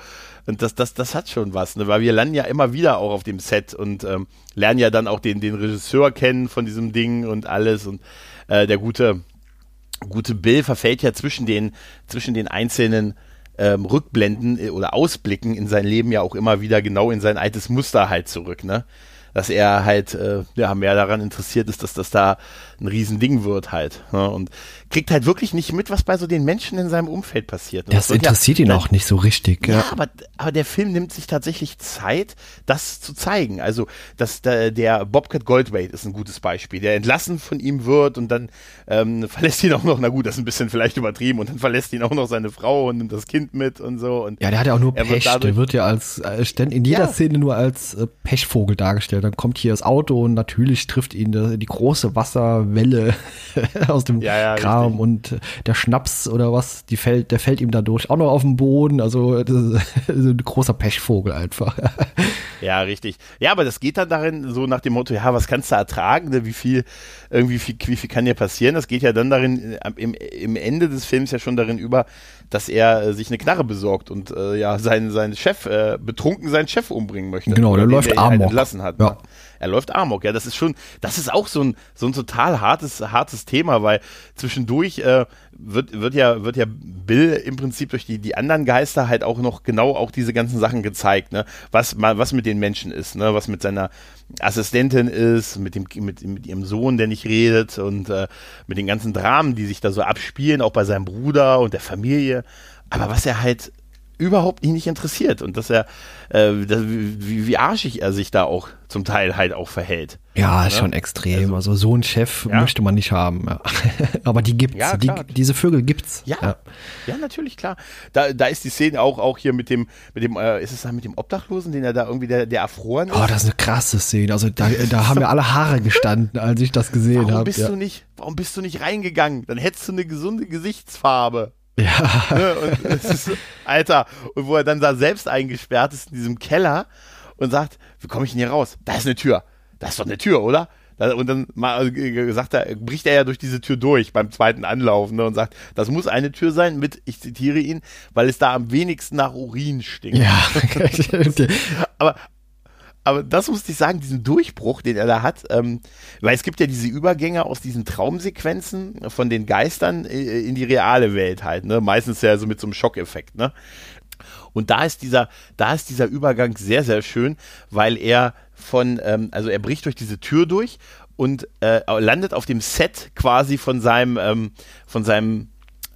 Und das, das, das hat schon was, ne? weil wir landen ja immer wieder auch auf dem Set und ähm, lernen ja dann auch den, den Regisseur kennen von diesem Ding und alles und äh, der gute, gute Bill verfällt ja zwischen den, zwischen den einzelnen ähm, Rückblenden äh, oder Ausblicken in sein Leben ja auch immer wieder genau in sein altes Muster halt zurück, ne? Dass er halt äh, ja, mehr daran interessiert ist, dass das da ein Riesending wird halt. Ne? Und kriegt halt wirklich nicht mit, was bei so den Menschen in seinem Umfeld passiert. Das, das interessiert ja, ihn auch nicht so richtig. Ja, ja, aber, aber der Film nimmt sich tatsächlich Zeit, das zu zeigen. Also dass der, der Bobcat Goldthwait ist ein gutes Beispiel, der entlassen von ihm wird und dann ähm, verlässt ihn auch noch, na gut, das ist ein bisschen vielleicht übertrieben, und dann verlässt ihn auch noch seine Frau und nimmt das Kind mit und so. Und ja, der hat ja auch nur Pech, wird der wird ja als äh, in jeder ja. Szene nur als äh, Pechvogel dargestellt. Dann kommt hier das Auto und natürlich trifft ihn die, die große Wasserwelle aus dem ja, ja, Kram richtig. und der Schnaps oder was, die fällt, der fällt ihm dadurch auch noch auf den Boden. Also das ist ein großer Pechvogel einfach. Ja, richtig. Ja, aber das geht dann darin so nach dem Motto, ja, was kannst du ertragen? Ne? Wie viel, irgendwie, wie, wie viel kann dir passieren? Das geht ja dann darin, äh, im, im Ende des Films ja schon darin über, dass er äh, sich eine Knarre besorgt und äh, ja, seinen, seinen Chef, äh, betrunken seinen Chef umbringen möchte. Genau, der läuft halt Amok. Halt entlassen hat. Ja. Ne? Er läuft Amok, ja, das ist schon, das ist auch so ein, so ein total hartes, hartes Thema, weil zwischendurch äh, wird, wird ja, wird ja Bill im Prinzip durch die, die anderen Geister halt auch noch genau auch diese ganzen Sachen gezeigt, ne? Was, was mit den Menschen ist, ne? Was mit seiner Assistentin ist, mit dem, mit, mit ihrem Sohn, der nicht redet und äh, mit den ganzen Dramen, die sich da so abspielen, auch bei seinem Bruder und der Familie. Aber was er halt überhaupt ihn nicht interessiert und dass er, äh, dass, wie, wie arschig er sich da auch zum Teil halt auch verhält. Ja, ist schon extrem. Also, so einen Chef Ja. möchte man nicht haben. Ja. Aber die gibt's. Ja, die, diese Vögel gibt's. Ja, ja, natürlich, klar. Da, da ist die Szene auch, auch hier mit dem, mit dem, äh, ist es da mit dem Obdachlosen, den er da irgendwie, der, der erfroren ist? Oh, das ist eine krasse Szene. Also da, da haben mir alle Haare gestanden, als ich das gesehen warum habe. bist du nicht, warum bist du nicht reingegangen? Dann hättest du eine gesunde Gesichtsfarbe. Ja. Ne? Und es ist, Alter, und wo er dann da selbst eingesperrt ist in diesem Keller und sagt, wie komme ich denn hier raus? Da ist eine Tür. Da ist doch eine Tür, oder? Und dann äh, sagt er, bricht er ja durch diese Tür durch beim zweiten Anlauf ne, und sagt, das muss eine Tür sein mit, ich zitiere ihn, weil es da am wenigsten nach Urin stinkt. Ja. Aber, aber das musste ich sagen, diesen Durchbruch, den er da hat, ähm, weil es gibt ja diese Übergänge aus diesen Traumsequenzen von den Geistern äh, in die reale Welt halt, ne? Meistens ja so mit so einem Schockeffekt, ne? Und da ist dieser, da ist dieser Übergang sehr, sehr schön, weil er von, ähm, also er bricht durch diese Tür durch und äh, landet auf dem Set quasi von seinem, ähm, von seinem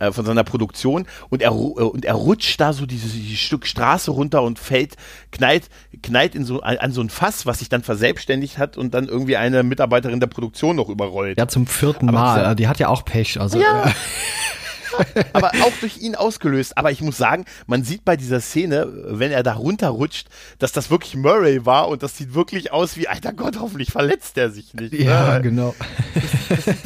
äh, von seiner Produktion und er, äh, und er rutscht da so dieses, dieses Stück Straße runter und fällt, knallt, knallt in so, an, an so ein Fass, was sich dann verselbstständigt hat und dann irgendwie eine Mitarbeiterin der Produktion noch überrollt. ja, zum vierten Aber Mal. dieser- Die hat ja auch Pech. Also Ja. ja. aber auch durch ihn ausgelöst. Aber ich muss sagen, man sieht bei dieser Szene, wenn er da runterrutscht, dass das wirklich Murray war und das sieht wirklich aus wie, alter Gott, hoffentlich verletzt er sich nicht. ja, ne? genau.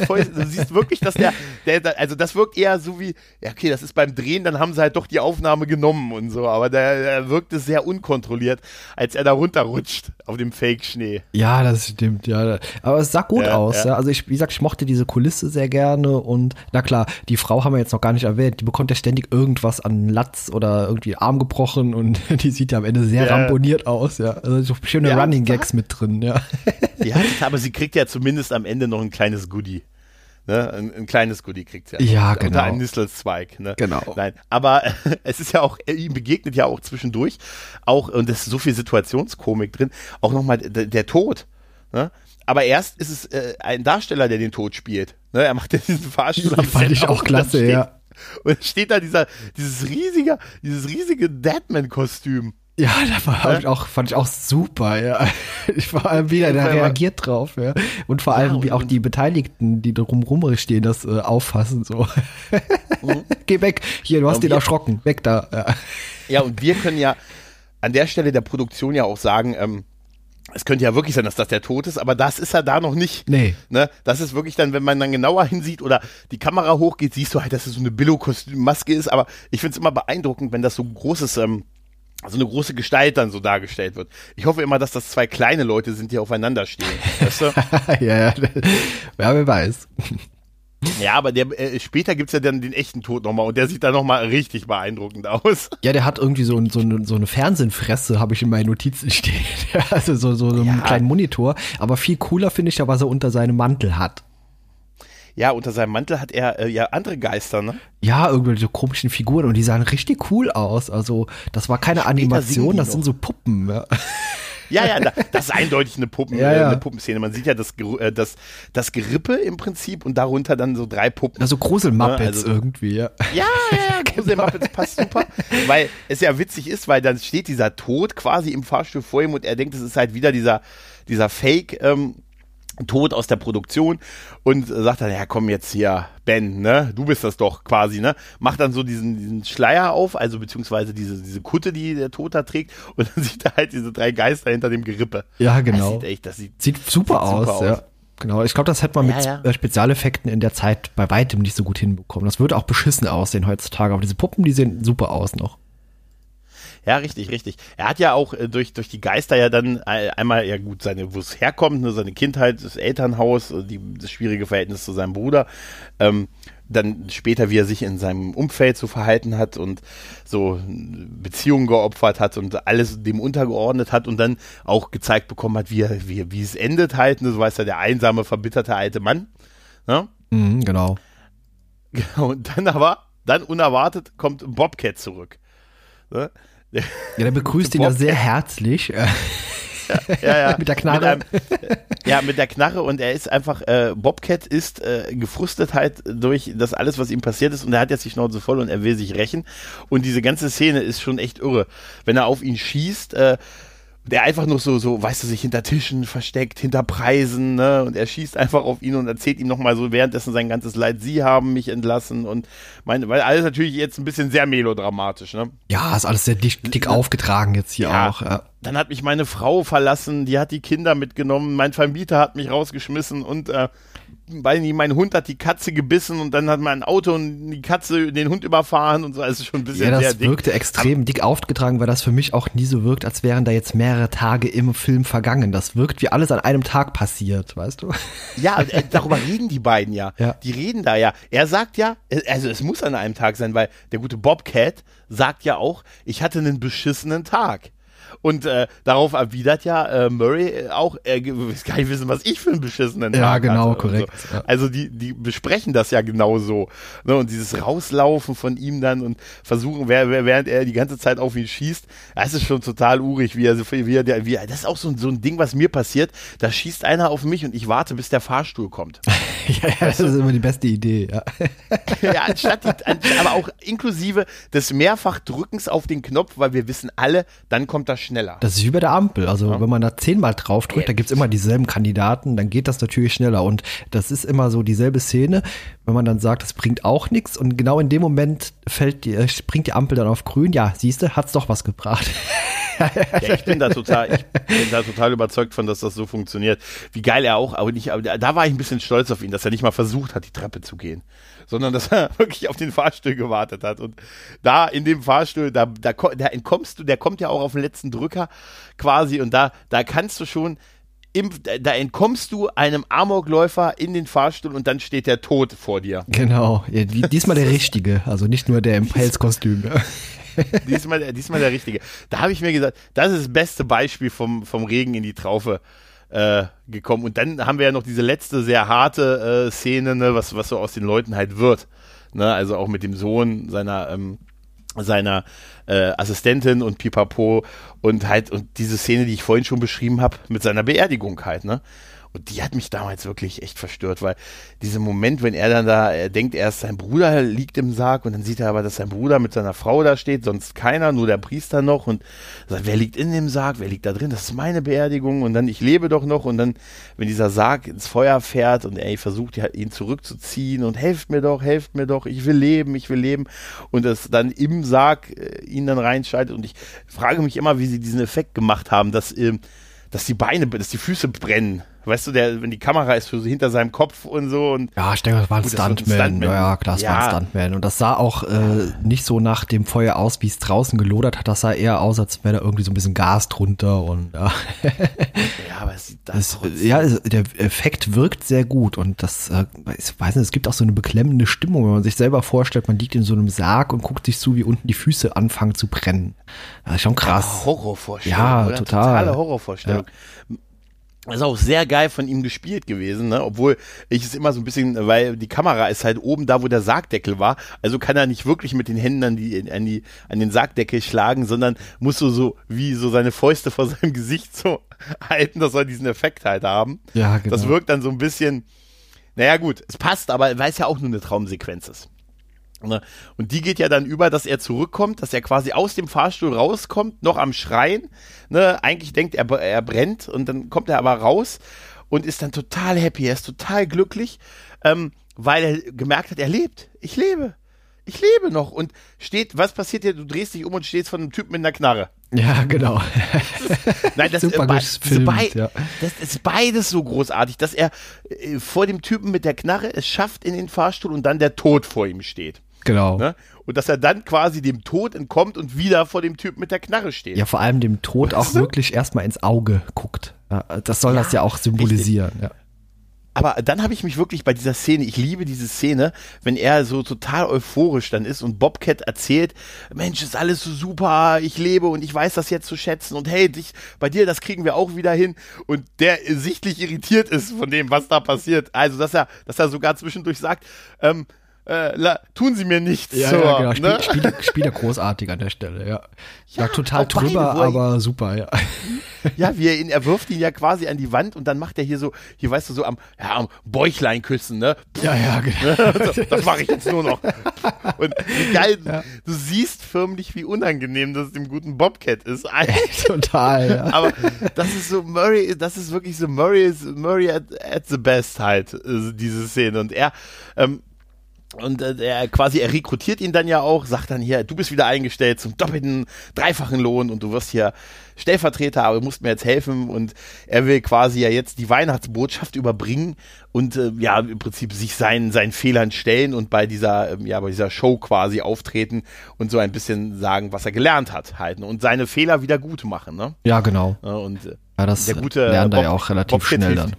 Voll, du siehst wirklich, dass der, der, also das wirkt eher so wie, ja okay, das ist beim Drehen, dann haben sie halt doch die Aufnahme genommen und so, aber der, der wirkte sehr unkontrolliert, als er da runterrutscht auf dem Fake-Schnee. Ja, das stimmt, ja. Aber es sah gut Ja, aus, ja. ja. Also ich, wie gesagt, ich mochte diese Kulisse sehr gerne und na klar, die Frau haben wir jetzt noch gar nicht erwähnt, die bekommt ja ständig irgendwas an Latz oder irgendwie Arm gebrochen und die sieht ja am Ende sehr Ja. ramponiert aus, ja. Also so schöne Ja, Running. Gags mit drin, ja. Ja, aber sie kriegt ja zumindest am Ende noch ein kleines Goodie. Ne? Ein, ein kleines Goodie kriegt sie ja. Ja, Unter genau. einen Nistelzweig. Ne? Genau. Nein, aber es ist ja auch, ihm begegnet ja auch zwischendurch auch, und es ist so viel Situationskomik drin, auch nochmal der, der Tod. Ne? Aber erst ist es äh, ein Darsteller, der den Tod spielt. Ne? Er macht ja diesen Fahrstuhl am Fand ich auch klasse, steht, ja. Und steht da dieser, dieses riesige, dieses riesige Deadman-Kostüm. Ja, da war hab ich auch, fand ich auch super, ja. Ich vor allem, wie er da reagiert drauf, ja. Und vor allem, und- wie auch die Beteiligten, die drumrum stehen, das äh, auffassen, so. Geh weg, hier, du hast Mhm. Ja, den erschrocken, weg da. Ja. Ja, und wir können ja an der Stelle der Produktion ja auch sagen, ähm, es könnte ja wirklich sein, dass das der Tod ist, aber das ist er da noch nicht. Nee. Ne? Das ist wirklich dann, wenn man dann genauer hinsieht oder die Kamera hochgeht, siehst du halt, dass es so eine Billo-Maske ist, aber ich finde es immer beeindruckend, wenn das so ein großes, ähm, so eine große Gestalt dann so dargestellt wird. Ich hoffe immer, dass das zwei kleine Leute sind, die aufeinander stehen. Weißt du? ja, ja, ja, wer weiß. Ja, aber der, äh, später gibt's ja dann den echten Tod nochmal und der sieht dann nochmal richtig beeindruckend aus. Ja, der hat irgendwie so, ein- so, eine, so eine Fernsehfresse, habe ich in meinen Notizen stehen. Also so, so, so einen Ja. kleinen Monitor. Aber viel cooler finde ich ja, was er unter seinem Mantel hat. Ja, unter seinem Mantel hat er äh, ja andere Geister, ne? Ja, irgendwelche komischen Figuren und die sahen richtig cool aus. Also, das war keine singen Animation, das noch. sind so Puppen. Ja. Ja, ja, da, das ist eindeutig eine, Puppen, Ja, ja. eine Puppenszene. Man sieht ja das, äh, das, das Gerippe im Prinzip und darunter dann so drei Puppen. Also Grusel-Muppets Ja, also- irgendwie, ja. Ja, ja, ja, Grusel Muppets passt super, weil es ja witzig ist, weil dann steht dieser Tod quasi im Fahrstuhl vor ihm und er denkt, es ist halt wieder dieser, dieser Fake, ähm, Tod aus der Produktion und äh, sagt dann, ja komm jetzt hier, Ben, ne, du bist das doch quasi, ne, macht dann so diesen, diesen Schleier auf, also beziehungsweise diese, diese Kutte, die der Tod da trägt und dann sieht er halt diese drei Geister hinter dem Gerippe. Ja, Das genau. sieht echt, das sieht Sieht super Sieht aus, super ja. aus. Genau, ich glaube, das hätte man mit ja. äh, Spezialeffekten in der Zeit bei weitem nicht so gut hinbekommen. Das würde auch beschissen aussehen heutzutage, aber diese Puppen, die sehen super aus noch. Ja, richtig, richtig. Er hat ja auch äh, durch, durch die Geister ja dann äh, einmal, ja gut, seine, wo es herkommt, ne, seine Kindheit, das Elternhaus, äh, die, das schwierige Verhältnis zu seinem Bruder, ähm, dann später, wie er sich in seinem Umfeld so verhalten hat und so äh, Beziehungen geopfert hat und alles dem untergeordnet hat und dann auch gezeigt bekommen hat, wie, er, wie, wie es endet halt, ne, so weiß er, der einsame, verbitterte alte Mann. Ne? Mhm, genau. Und dann aber, dann unerwartet kommt Bobcat zurück. Ne? Ja, der begrüßt ihn ja sehr herzlich. äh, ja, ja. mit der Knarre. Mit einem, ja, mit der Knarre und er ist einfach, äh, Bobcat ist äh, gefrustet halt durch das alles, was ihm passiert ist und er hat jetzt die Schnauze voll und er will sich rächen und diese ganze Szene ist schon echt irre. Wenn er auf ihn schießt, äh, der einfach nur so, so, weißt du, sich hinter Tischen versteckt, hinter Preisen, ne? Und er schießt einfach auf ihn und erzählt ihm nochmal so währenddessen sein ganzes Leid. Sie haben mich entlassen und mein, weil alles natürlich jetzt ein bisschen sehr melodramatisch, ne? Ja, ist alles sehr dick, dick aufgetragen jetzt hier Ja. auch. Ja. Dann hat mich meine Frau verlassen, die hat die Kinder mitgenommen, mein Vermieter hat mich rausgeschmissen und äh, weil mein Hund hat die Katze gebissen und dann hat mein Auto und die Katze den Hund überfahren und so. Also schon ein bisschen Ja, sehr das dick. wirkte extrem dick aufgetragen, weil das für mich auch nie so wirkt, als wären da jetzt mehrere Tage im Film vergangen. Das wirkt wie alles an einem Tag passiert, weißt du? Ja, äh, darüber reden die beiden ja. Ja. Die reden da ja. Er sagt ja, äh, also es muss an einem Tag sein, weil der gute Bobcat sagt ja auch, ich hatte einen beschissenen Tag. Und äh, darauf erwidert ja äh, Murray äh, auch, er will gar nicht wissen, was ich für einen beschissenen Ja, Tag genau, hatte. korrekt, Also, ja. also die, die besprechen das ja genau so. Ne? Und dieses Rauslaufen von ihm dann und versuchen, während er die ganze Zeit auf ihn schießt, das ist schon total urig, wie er, so- wie er, wie er das ist auch so, so ein Ding, was mir passiert. Da schießt einer auf mich und ich warte, bis der Fahrstuhl kommt. ja, ja, das ist immer die beste Idee, ja. ja, anstatt die, aber auch inklusive des Mehrfachdrückens auf den Knopf, weil wir wissen alle, dann kommt das schneller. Das ist wie bei der Ampel. Also wenn man da zehnmal drauf drückt, da gibt's immer dieselben Kandidaten, dann geht das natürlich schneller. Und das ist immer so dieselbe Szene, wenn man dann sagt, das bringt auch nichts. Und genau in dem Moment fällt die, äh, springt die Ampel dann auf grün. Ja, siehste, hat's doch was gebracht. Ja, ich bin da total, ich bin da total überzeugt von, dass das so funktioniert. Wie geil er auch, aber nicht, aber da war ich ein bisschen stolz auf ihn, dass er nicht mal versucht hat, die Treppe zu gehen, sondern dass er wirklich auf den Fahrstuhl gewartet hat. Und da in dem Fahrstuhl, da, da, da entkommst du, der kommt ja auch auf den letzten Drücker quasi und da, da kannst du schon im, da entkommst du einem Amokläufer in den Fahrstuhl und dann steht der Tod vor dir. genau. Ja, die, diesmal der Richtige. Also nicht nur der im Pelzkostüm. Diesmal, der- diesmal der richtige. Da habe ich mir gesagt, das ist das beste Beispiel vom, vom Regen in die Traufe äh, gekommen. Und dann haben wir ja noch diese letzte sehr harte äh, Szene, ne, was, was so aus den Leuten halt wird. Ne, also auch mit dem Sohn seiner, ähm, seiner äh, Assistentin und Pipapo und halt, und diese Szene, die ich vorhin schon beschrieben habe, mit seiner Beerdigung halt, ne? Und die hat mich damals wirklich echt verstört, weil dieser Moment, wenn er dann da, er denkt erst, sein Bruder liegt im Sarg und dann sieht er aber, dass sein Bruder mit seiner Frau da steht, sonst keiner, nur der Priester noch und sagt, wer liegt in dem Sarg, wer liegt da drin, das ist meine Beerdigung und dann, ich lebe doch noch und dann, wenn dieser Sarg ins Feuer fährt und er versucht, ihn zurückzuziehen und helft mir doch, helft mir doch, ich will leben, ich will leben und das dann im Sarg äh, ihn dann reinschaltet und ich frage mich immer, wie sie diesen Effekt gemacht haben, dass, ähm, dass die Beine, dass die Füße brennen. Weißt du, der, wenn die Kamera ist so hinter seinem Kopf und so und Ja, ich denke, das war ein Gut, das wird ein Stuntman. Stuntman. Ja, ja, klar, das war Ja. ein Stuntman. Und das sah auch äh, nicht so nach dem Feuer aus, wie es draußen gelodert hat. Das sah eher aus, als wäre da irgendwie so ein bisschen Gas drunter. Und ja, ja, aber es sieht das ja der Effekt wirkt sehr gut. Und das, äh, ich weiß nicht, es gibt auch so eine beklemmende Stimmung, wenn man sich selber vorstellt, man liegt in so einem Sarg und guckt sich zu, wie unten die Füße anfangen zu brennen. Das ist schon krass. Horrorvorstellung. Ja, total. Totale Horrorvorstellung. Das ist auch sehr geil von ihm gespielt gewesen, ne? obwohl ich es immer so ein bisschen, weil die Kamera ist halt oben da, wo der Sargdeckel war, also kann er nicht wirklich mit den Händen an, die, an, die, an den Sargdeckel schlagen, sondern muss so, so wie so seine Fäuste vor seinem Gesicht so halten, dass er diesen Effekt halt haben. Ja, genau. Das wirkt dann so ein bisschen, naja gut, es passt, aber weil es ja auch nur eine Traumsequenz ist. Ne? Und die geht ja dann über, dass er zurückkommt, dass er quasi aus dem Fahrstuhl rauskommt, noch am Schreien. Ne? Eigentlich denkt er, er brennt und dann kommt er aber raus und ist dann total happy, er ist total glücklich, ähm, weil er gemerkt hat, er lebt. Ich lebe. Ich lebe noch. Und steht, was passiert dir? Du drehst dich um und stehst von einem Typen mit einer Knarre. Ja, genau. Nein, das, Super äh, bei- gefilmt, bei- ja. das ist beides so großartig, dass er äh, vor dem Typen mit der Knarre es schafft in den Fahrstuhl und dann der Tod vor ihm steht. Genau. Ne? Und dass er dann quasi dem Tod entkommt und wieder vor dem Typen mit der Knarre steht. Ja, vor allem dem Tod auch du? wirklich erstmal ins Auge guckt. Ja, das soll das ja auch symbolisieren. Ja. Aber dann habe ich mich wirklich bei dieser Szene, ich liebe diese Szene, wenn er so total euphorisch dann ist und Bobcat erzählt, Mensch, ist alles so super, ich lebe und ich weiß das jetzt zu schätzen und hey, dich, bei dir, das kriegen wir auch wieder hin und der sichtlich irritiert ist von dem, was da passiert. Also, dass er, dass er sogar zwischendurch sagt, ähm, äh, la, tun Sie mir nichts. Ja, zur, ja genau. Spiel, ne? Spiel, Spiel er großartig an der Stelle, ja. Ja, Ja, total beide, drüber, er- aber super, ja. Ja, wie er ihn, er wirft ihn ja quasi an die Wand und dann macht er hier so, hier weißt du, so am, ja, am Bäuchlein küssen, ne? Ja, ja, genau. so, das mache ich jetzt nur noch. Und wie geil, du siehst förmlich, wie unangenehm das dem guten Bobcat ist. total, ja. Aber das ist so Murray, das ist wirklich so Murray ist Murray at, at the best halt, äh, diese Szene. Und er, ähm, und äh, er quasi, er rekrutiert ihn dann ja auch, sagt dann hier, du bist wieder eingestellt zum doppelten, dreifachen Lohn und du wirst hier Stellvertreter, aber du musst mir jetzt helfen und er will quasi ja jetzt die Weihnachtsbotschaft überbringen und äh, ja, im Prinzip sich seinen, seinen Fehlern stellen und bei dieser, ähm, ja, bei dieser Show quasi auftreten und so ein bisschen sagen, was er gelernt hat halt ne? und seine Fehler wieder gut machen, ne? Ja, genau. Ja, Und äh, Ja, das Der gute lernt er ja auch relativ Bob schnell dann.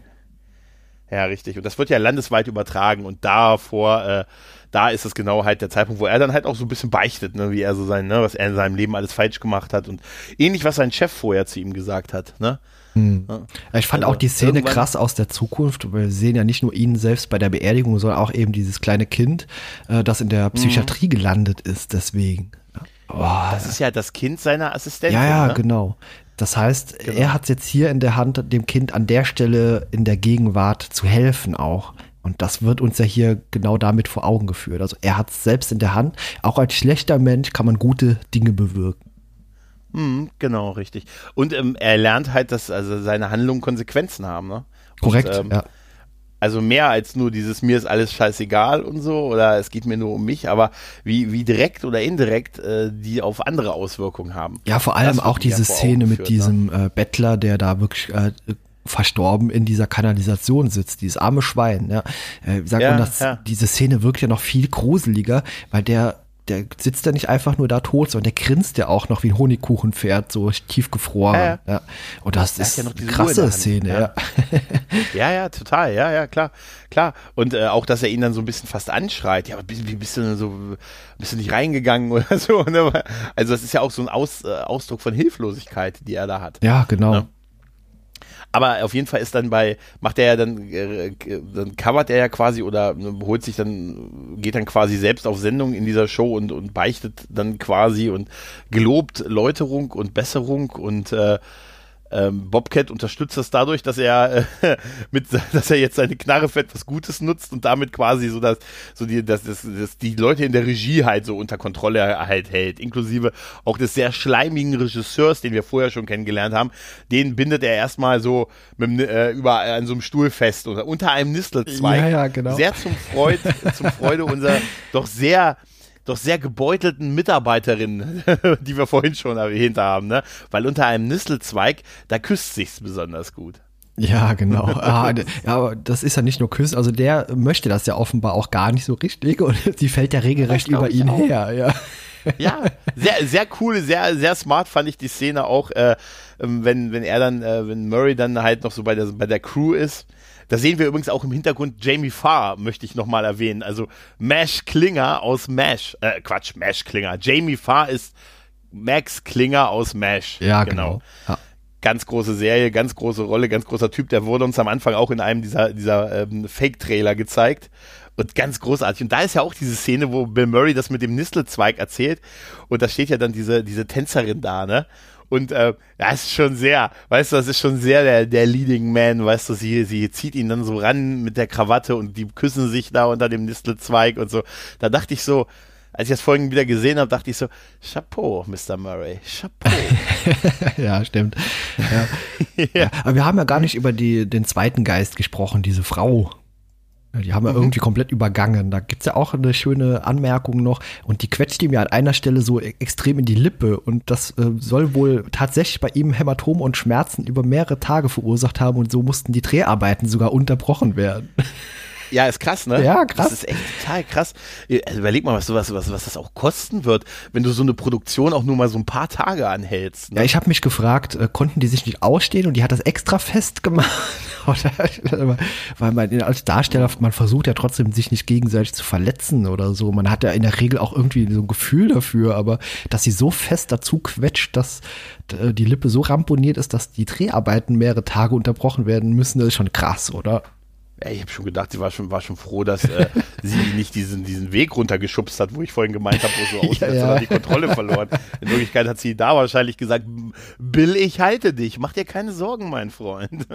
Ja, richtig. Und das wird ja landesweit übertragen und davor, äh, da ist es genau halt der Zeitpunkt, wo er dann halt auch so ein bisschen beichtet, ne, wie er so sein, ne, was er in seinem Leben alles falsch gemacht hat und ähnlich, was sein Chef vorher zu ihm gesagt hat, ne? Ja, Ich fand Also auch die Szene krass aus der Zukunft. weil Wir sehen ja nicht nur ihn selbst bei der Beerdigung, sondern auch eben dieses kleine Kind, äh, das in Mhm. der Psychiatrie gelandet ist, deswegen. Oh, Das ist ja das Kind seiner Assistentin. ja, ja, ne? genau. Das heißt, Genau. er hat es jetzt hier in der Hand, dem Kind an der Stelle in der Gegenwart zu helfen auch. Und das wird uns ja hier genau damit vor Augen geführt. Also er hat es selbst in der Hand. Auch als schlechter Mensch kann man gute Dinge bewirken. Mhm, genau, richtig. Und ähm, er lernt halt, dass also seine Handlungen Konsequenzen haben, ne? Und, Korrekt, ähm, ja. Also mehr als nur dieses mir ist alles scheißegal und so oder es geht mir nur um mich, aber wie, wie direkt oder indirekt äh, die auf andere Auswirkungen haben. Ja, vor allem auch diese Szene mit geführt, ne? diesem äh, Bettler, der da wirklich äh, verstorben in dieser Kanalisation sitzt, dieses arme Schwein. Ja. Äh, sagt Ja, man, dass ja. diese Szene wirkt ja noch viel gruseliger, weil der der sitzt ja nicht einfach nur da tot, sondern der grinst ja auch noch wie ein Honigkuchenpferd, so tiefgefroren. Ja, Ja, ja. Und das ist ja noch eine krasse Hand, Szene, ja. ja. Ja, total, ja, ja, klar, klar. Und äh, auch, dass er ihn dann so ein bisschen fast anschreit, ja, aber bist- wie bist du denn so, bist du nicht reingegangen oder so? Ne? Also das ist ja auch so ein Aus, äh, Ausdruck von Hilflosigkeit, die er da hat. Ja, genau. Ja. Aber auf jeden Fall ist dann bei, macht er ja dann, äh, dann covert er ja quasi oder ne, holt sich dann, geht dann quasi selbst auf Sendung in dieser Show und, und beichtet dann quasi und gelobt Läuterung und Besserung und äh, ähm, Bobcat unterstützt das dadurch, dass er äh, mit, dass er jetzt seine Knarre für etwas Gutes nutzt und damit quasi so dass so die, dass, dass, dass die Leute in der Regie halt so unter Kontrolle halt hält, inklusive auch des sehr schleimigen Regisseurs, den wir vorher schon kennengelernt haben. Den bindet er erstmal so mit, äh, über an so einem Stuhl fest oder unter einem Nistelzweig. Ja, ja, genau. Sehr zum Freud, zum Freude unserer doch sehr doch sehr gebeutelten Mitarbeiterin, die wir vorhin schon erwähnt haben, ne? Weil unter einem Nistelzweig, da küsst sich's besonders gut. Ja, genau. Ah, ja, aber das ist ja nicht nur Küssen, also der möchte das ja offenbar auch gar nicht so richtig und sie fällt ja regelrecht über ihn auch. her, ja. Ja, sehr, sehr cool, sehr, sehr smart fand ich die Szene auch, äh, ähm, wenn, wenn er dann, äh, wenn Murray dann halt noch so bei der, bei der Crew ist. Da sehen wir übrigens auch im Hintergrund Jamie Farr, möchte ich nochmal erwähnen. Also Mash Klinger aus Mash, äh, Quatsch, Mash Klinger. Jamie Farr ist Max Klinger aus Mash. Ja, genau. Ja. ganz große Serie, ganz große Rolle, ganz großer Typ. Der wurde uns am Anfang auch in einem dieser, dieser ähm, Fake-Trailer gezeigt. Und ganz großartig. Und da ist ja auch diese Szene, wo Bill Murray das mit dem Nistelzweig erzählt. Und da steht ja dann diese, diese Tänzerin da, ne? Und äh, das ist schon sehr, weißt du, das ist schon sehr der, der Leading Man, weißt du, sie, sie zieht ihn dann so ran mit der Krawatte und die küssen sich da unter dem Nistelzweig und so. Da dachte ich so, als ich das vorhin wieder gesehen habe, dachte ich so, Chapeau, Mr. Murray, Chapeau. ja, stimmt. Ja. ja. Aber wir haben ja gar nicht über die, den zweiten Geist gesprochen, diese Frau. Ja, Die haben Mhm. wir irgendwie komplett übergangen. Da gibt's ja auch eine schöne Anmerkung noch. Und die quetscht ihm ja an einer Stelle so e- extrem in die Lippe. Und das äh, soll wohl tatsächlich bei ihm Hämatome und Schmerzen über mehrere Tage verursacht haben. Und so mussten die Dreharbeiten sogar unterbrochen werden. Ja, ist krass, ne? Ja, krass. Das ist echt total krass. Also überleg mal, was, was, was, was das auch kosten wird, wenn du so eine Produktion auch nur mal so ein paar Tage anhältst. Ja, Ne? ich habe mich gefragt, äh, konnten die sich nicht ausstehen und die hat das extra festgemacht? Oder, weil man als Darsteller, man versucht ja trotzdem, sich nicht gegenseitig zu verletzen oder so. Man hat ja in der Regel auch irgendwie so ein Gefühl dafür, aber dass sie so fest dazu quetscht, dass äh, die Lippe so ramponiert ist, dass die Dreharbeiten mehrere Tage unterbrochen werden müssen, das ist schon krass, oder? Ja, ich habe schon gedacht, sie war schon, war schon froh, dass äh, sie nicht diesen, diesen Weg runtergeschubst hat, wo ich vorhin gemeint habe, wo so aussieht, ja, ja. die Kontrolle verloren. In Wirklichkeit hat sie da wahrscheinlich gesagt, Bill, ich halte dich, mach dir keine Sorgen, mein Freund.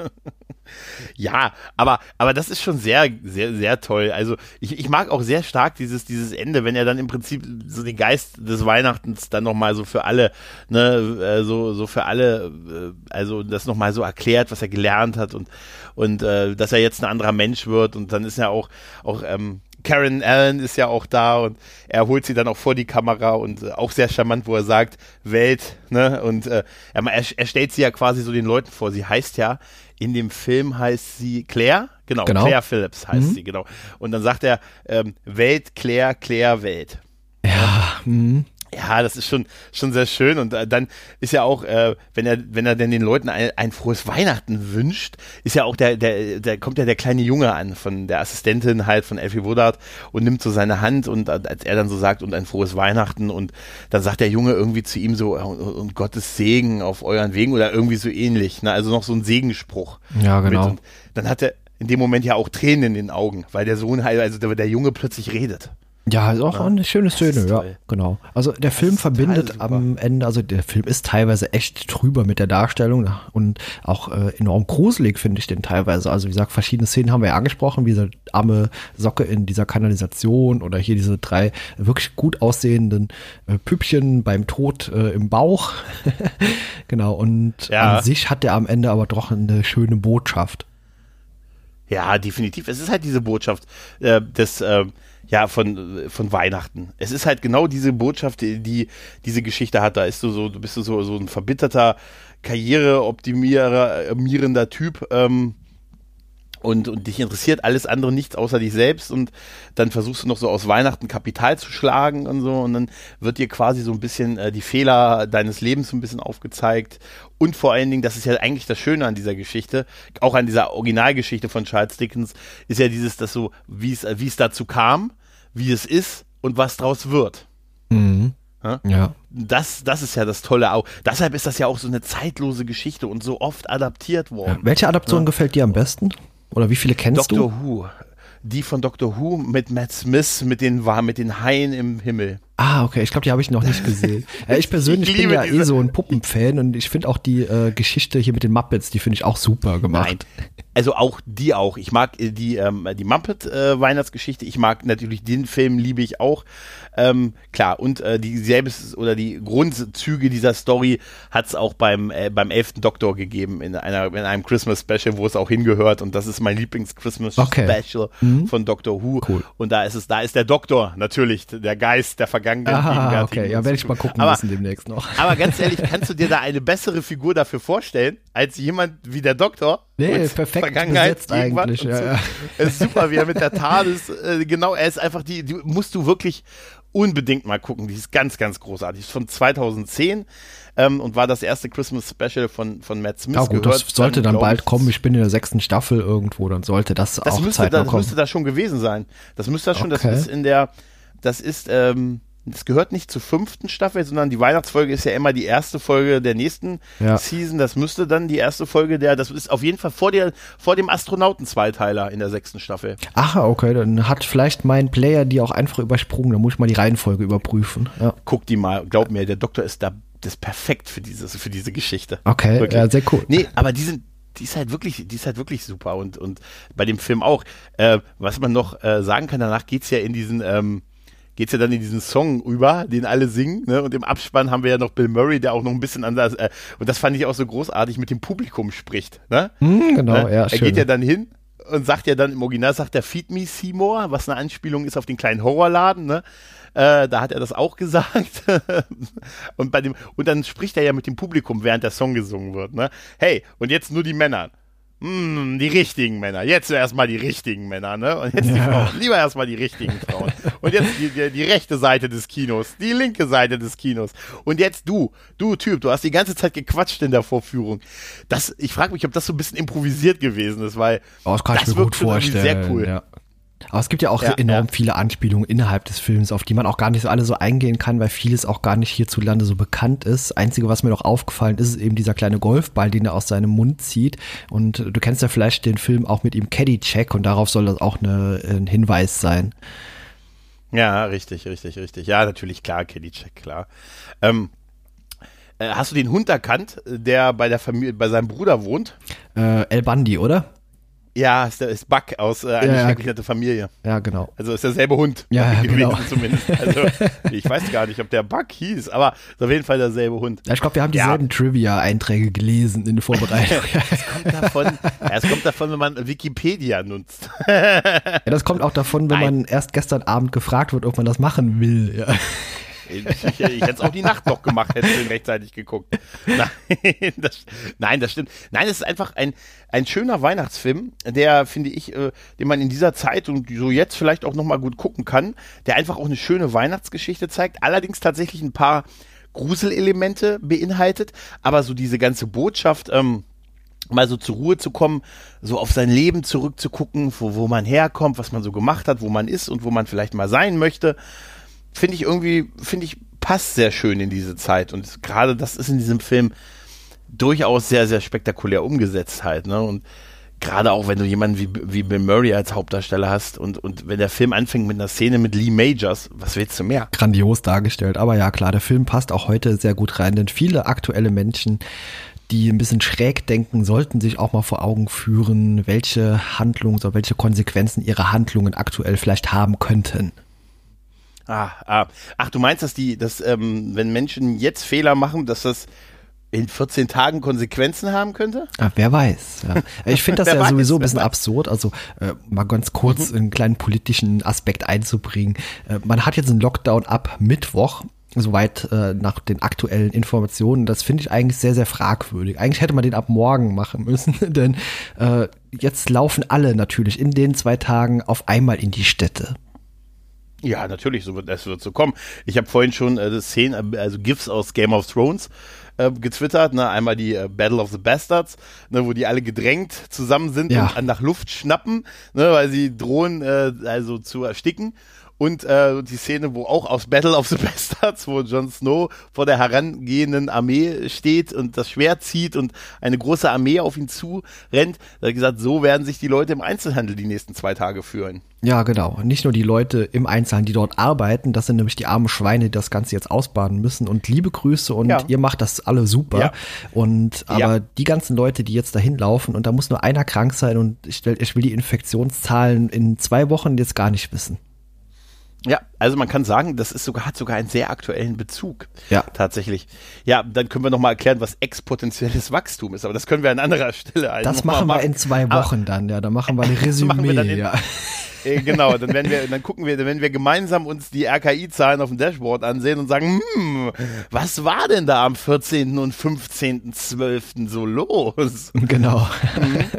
ja, aber, aber das ist schon sehr, sehr, sehr toll. Also ich, ich mag auch sehr stark dieses, dieses Ende, wenn er dann im Prinzip so den Geist des Weihnachtens dann nochmal so für alle, ne, äh, so, so für alle, äh, also das nochmal so erklärt, was er gelernt hat und, und äh, dass er jetzt ein anderer Mensch wird und dann ist ja auch, auch ähm, Karen Allen ist ja auch da und er holt sie dann auch vor die Kamera und äh, auch sehr charmant, wo er sagt, Welt, ne? Und äh, er, er stellt sie ja quasi so den Leuten vor. Sie heißt ja, in dem Film heißt sie Claire, genau, genau. Claire Phillips heißt mhm. sie, genau. Und dann sagt er, ähm, Welt, Claire, Claire, Welt. Ja, mhm. Ja, das ist schon, schon sehr schön. Und äh, dann ist ja auch, äh, wenn er, wenn er denn den Leuten ein, ein frohes Weihnachten wünscht, ist ja auch der, der, der kommt ja der kleine Junge an von der Assistentin halt von Elfie Woodard und nimmt so seine Hand und äh, als er dann so sagt und ein frohes Weihnachten und dann sagt der Junge irgendwie zu ihm so und, und Gottes Segen auf euren Wegen oder irgendwie so ähnlich. Ne? Also noch so ein Segenspruch. Ja, genau. Und dann hat er in dem Moment ja auch Tränen in den Augen, weil der Sohn halt, also der, der Junge plötzlich redet. Ja, ist auch ja. eine schöne Szene, ja, genau. Also der Film verbindet am Ende, also der Film ist teilweise echt trüber mit der Darstellung und auch äh, enorm gruselig finde ich den teilweise. Also wie gesagt, verschiedene Szenen haben wir ja angesprochen, wie diese arme Socke in dieser Kanalisation oder hier diese drei wirklich gut aussehenden äh, Püppchen beim Tod äh, im Bauch. genau, und ja. an sich hat der am Ende aber doch eine schöne Botschaft. Ja, definitiv. Es ist halt diese Botschaft äh, des äh, ja, von, von Weihnachten. Es ist halt genau diese Botschaft, die, die diese Geschichte hat. Da ist du so, du bist du so, so ein verbitterter, karriereoptimierender Typ, ähm, und, und dich interessiert alles andere nichts außer dich selbst und dann versuchst du noch so aus Weihnachten Kapital zu schlagen und so und dann wird dir quasi so ein bisschen äh, die Fehler deines Lebens so ein bisschen aufgezeigt und vor allen Dingen, das ist ja eigentlich das Schöne an dieser Geschichte, auch an dieser Originalgeschichte von Charles Dickens, ist ja dieses, dass so, wie es, wie es dazu kam, wie es ist und was draus wird. Mhm. Ja. Das, das ist ja das Tolle auch. Deshalb ist das ja auch so eine zeitlose Geschichte und so oft adaptiert worden. Ja. Welche Adaption ja. gefällt dir am besten? Oder wie viele kennst Doctor du? Doctor Who. Die von Doctor Who mit Matt Smith, mit den, mit den Haien im Himmel. Ah, okay, ich glaube, die habe ich noch nicht gesehen. ja, ich persönlich ich bin ja eh so ein Puppenfan und ich finde auch die äh, Geschichte hier mit den Muppets, die finde ich auch super gemacht. Nein. Also auch die auch. Ich mag äh, die, ähm, die Muppet äh, Weihnachtsgeschichte. Ich mag natürlich den Film, liebe ich auch. Ähm, klar, und äh, die selbst oder die Grundzüge dieser Story hat es auch beim, äh, beim 11. Doktor gegeben, in, einer, in einem Christmas Special, wo es auch hingehört. Und das ist mein Lieblings-Christmas okay. Special mhm. von Doctor Who. Cool. Und da ist es, da ist der Doktor natürlich, der Geist der vergangenen ah, Okay, ja, werde ich mal gucken aber, müssen demnächst noch. Aber ganz ehrlich, kannst du dir da eine bessere Figur dafür vorstellen, als jemand wie der Doktor? Nee, perfekt besetzt eigentlich. Ja, so. ja. ist super, wie er mit der TARDIS, äh, genau, er ist einfach die, die musst du wirklich unbedingt mal gucken. Die ist ganz, ganz großartig. Die ist von 2010 ähm, und war das erste Christmas Special von, von Matt Smith. Ja gut, gehört, das sollte dann, dann bald ich, kommen. Ich bin in der sechsten Staffel irgendwo, dann sollte das, das auch müsste, zeitnah das kommen. müsste da schon gewesen sein. Das müsste da schon, okay. das ist in der, das ist, ähm, das gehört nicht zur fünften Staffel, sondern die Weihnachtsfolge ist ja immer die erste Folge der nächsten ja. Season. Das müsste dann die erste Folge der, das ist auf jeden Fall vor, der, vor dem Astronauten-Zweiteiler in der sechsten Staffel. Ach, okay, dann hat vielleicht mein Player die auch einfach übersprungen. Da muss ich mal die Reihenfolge überprüfen. Ja. Guck die mal, glaub mir, der Doktor ist da, das ist perfekt für, dieses, für diese Geschichte. Okay, wirklich. ja, sehr cool. Nee, aber die sind, die ist halt wirklich, die ist halt wirklich super und, und bei dem Film auch. Äh, was man noch äh, sagen kann, danach geht's ja in diesen, ähm, geht's ja dann in diesen Song über, den alle singen, ne? Und im Abspann haben wir ja noch Bill Murray, der auch noch ein bisschen anders, äh, und das fand ich auch so großartig, mit dem Publikum spricht, ne? Mm, genau, ne? ja. Er schön. geht ja dann hin und sagt ja dann im Original, sagt er Feed Me Seymour, was eine Anspielung ist auf den kleinen Horrorladen, ne? Äh, da hat er das auch gesagt. und bei dem, und dann spricht er ja mit dem Publikum, während der Song gesungen wird, ne? Hey, und jetzt nur die Männer. Hm, die richtigen Männer. Jetzt erstmal die richtigen Männer, ne? Und jetzt ja. die Frauen. Lieber erstmal die richtigen Frauen. Und jetzt die, die, die, rechte Seite des Kinos, die linke Seite des Kinos. Und jetzt du, du Typ, du hast die ganze Zeit gequatscht in der Vorführung. Das, ich frage mich, ob das so ein bisschen improvisiert gewesen ist, weil oh, das, kann das ich mir gut vorstellen. sehr cool. Ja. Aber es gibt ja auch Ja, enorm ja. viele Anspielungen innerhalb des Films, auf die man auch gar nicht so alle so eingehen kann, weil vieles auch gar nicht hierzulande so bekannt ist. Einzige, was mir noch aufgefallen ist, ist eben dieser kleine Golfball, den er aus seinem Mund zieht. Und du kennst ja vielleicht den Film auch mit ihm Caddy-Check und darauf soll das auch eine, ein Hinweis sein. Ja, richtig, richtig, richtig. Ja, natürlich, klar, Kellycheck, klar. Ähm, äh, hast du den Hund erkannt, der bei der Familie, bei seinem Bruder wohnt? Äh, El Bandi, oder? Ja, ist, der, ist Buck aus äh, eine Ja, ja. Familie. Ja, genau. Also ist derselbe Hund Ja, ja, gewesen genau. zumindest. Also ich weiß gar nicht, ob der Buck hieß, aber ist auf jeden Fall derselbe Hund. Ja, ich glaube, wir haben dieselben Trivia-Einträge gelesen in der Vorbereitung. Es kommt davon, ja, es kommt davon, wenn man Wikipedia nutzt. ja, das kommt auch davon, wenn Nein. man erst gestern Abend gefragt wird, ob man das machen will. Ja. Ich, ich, ich hätte es auch die Nacht noch gemacht, hätte ich rechtzeitig geguckt. Nein das, nein, das stimmt. Nein, es ist einfach ein, ein schöner Weihnachtsfilm, der, finde ich, äh, den man in dieser Zeit und so jetzt vielleicht auch nochmal gut gucken kann, der einfach auch eine schöne Weihnachtsgeschichte zeigt, allerdings tatsächlich ein paar Gruselelemente beinhaltet, aber so diese ganze Botschaft, ähm, mal so zur Ruhe zu kommen, so auf sein Leben zurückzugucken, wo, wo man herkommt, was man so gemacht hat, wo man ist und wo man vielleicht mal sein möchte, finde ich irgendwie, finde ich, passt sehr schön in diese Zeit. Und gerade das ist in diesem Film durchaus sehr, sehr spektakulär umgesetzt halt, ne? Und gerade auch wenn du jemanden wie, wie Bill Murray als Hauptdarsteller hast und, und wenn der Film anfängt mit einer Szene mit Lee Majors, was willst du mehr? grandios dargestellt. Aber ja, klar, der Film passt auch heute sehr gut rein, denn viele aktuelle Menschen, die ein bisschen schräg denken, sollten sich auch mal vor Augen führen, welche Handlungen oder welche Konsequenzen ihre Handlungen aktuell vielleicht haben könnten. Ah, ah. Ach, du meinst, dass die, dass, ähm, wenn Menschen jetzt Fehler machen, dass das in 14 Tagen Konsequenzen haben könnte? Ah, wer weiß. Ja. Ich finde das ja weiß, sowieso ein bisschen weiß. absurd. Also äh, mal ganz kurz einen kleinen politischen Aspekt einzubringen. Äh, man hat jetzt einen Lockdown ab Mittwoch. Soweit äh, nach den aktuellen Informationen. Das finde ich eigentlich sehr, sehr fragwürdig. Eigentlich hätte man den ab morgen machen müssen, denn äh, jetzt laufen alle natürlich in den zwei Tagen auf einmal in die Städte. Ja, natürlich, so wird, das wird so kommen. Ich habe vorhin schon äh, Szenen, äh, also GIFs aus Game of Thrones äh, getwittert, ne? einmal die äh, Battle of the Bastards, ne? wo die alle gedrängt zusammen sind Ja. und nach Luft schnappen, ne? weil sie drohen, äh, also zu ersticken. Und äh, die Szene, wo auch aus Battle of the Bastards, wo Jon Snow vor der herangehenden Armee steht und das Schwert zieht und eine große Armee auf ihn zu rennt, da hat er gesagt, so werden sich die Leute im Einzelhandel die nächsten zwei Tage führen. Ja, genau. Nicht nur die Leute im Einzelhandel, die dort arbeiten, das sind nämlich die armen Schweine, die das Ganze jetzt ausbaden müssen. Und liebe Grüße und Ja. ihr macht das alle super. Ja. Und aber Ja. die ganzen Leute, die jetzt dahin laufen und da muss nur einer krank sein und ich, ich will die Infektionszahlen in zwei Wochen jetzt gar nicht wissen. Ja, also man kann sagen, das ist sogar, hat sogar einen sehr aktuellen Bezug. Ja. Tatsächlich. Ja, dann können wir nochmal erklären, was exponentielles Wachstum ist, aber das können wir an anderer Stelle also Das machen wir in zwei Aber- Wochen dann, ja. Da machen wir ein Resümee. machen wir dann in- ja. Äh, genau, dann werden wir, dann gucken wir, dann werden wir gemeinsam uns die RKI-Zahlen auf dem Dashboard ansehen und sagen, hm, was war denn da am 14. und 15.12. so los? Genau.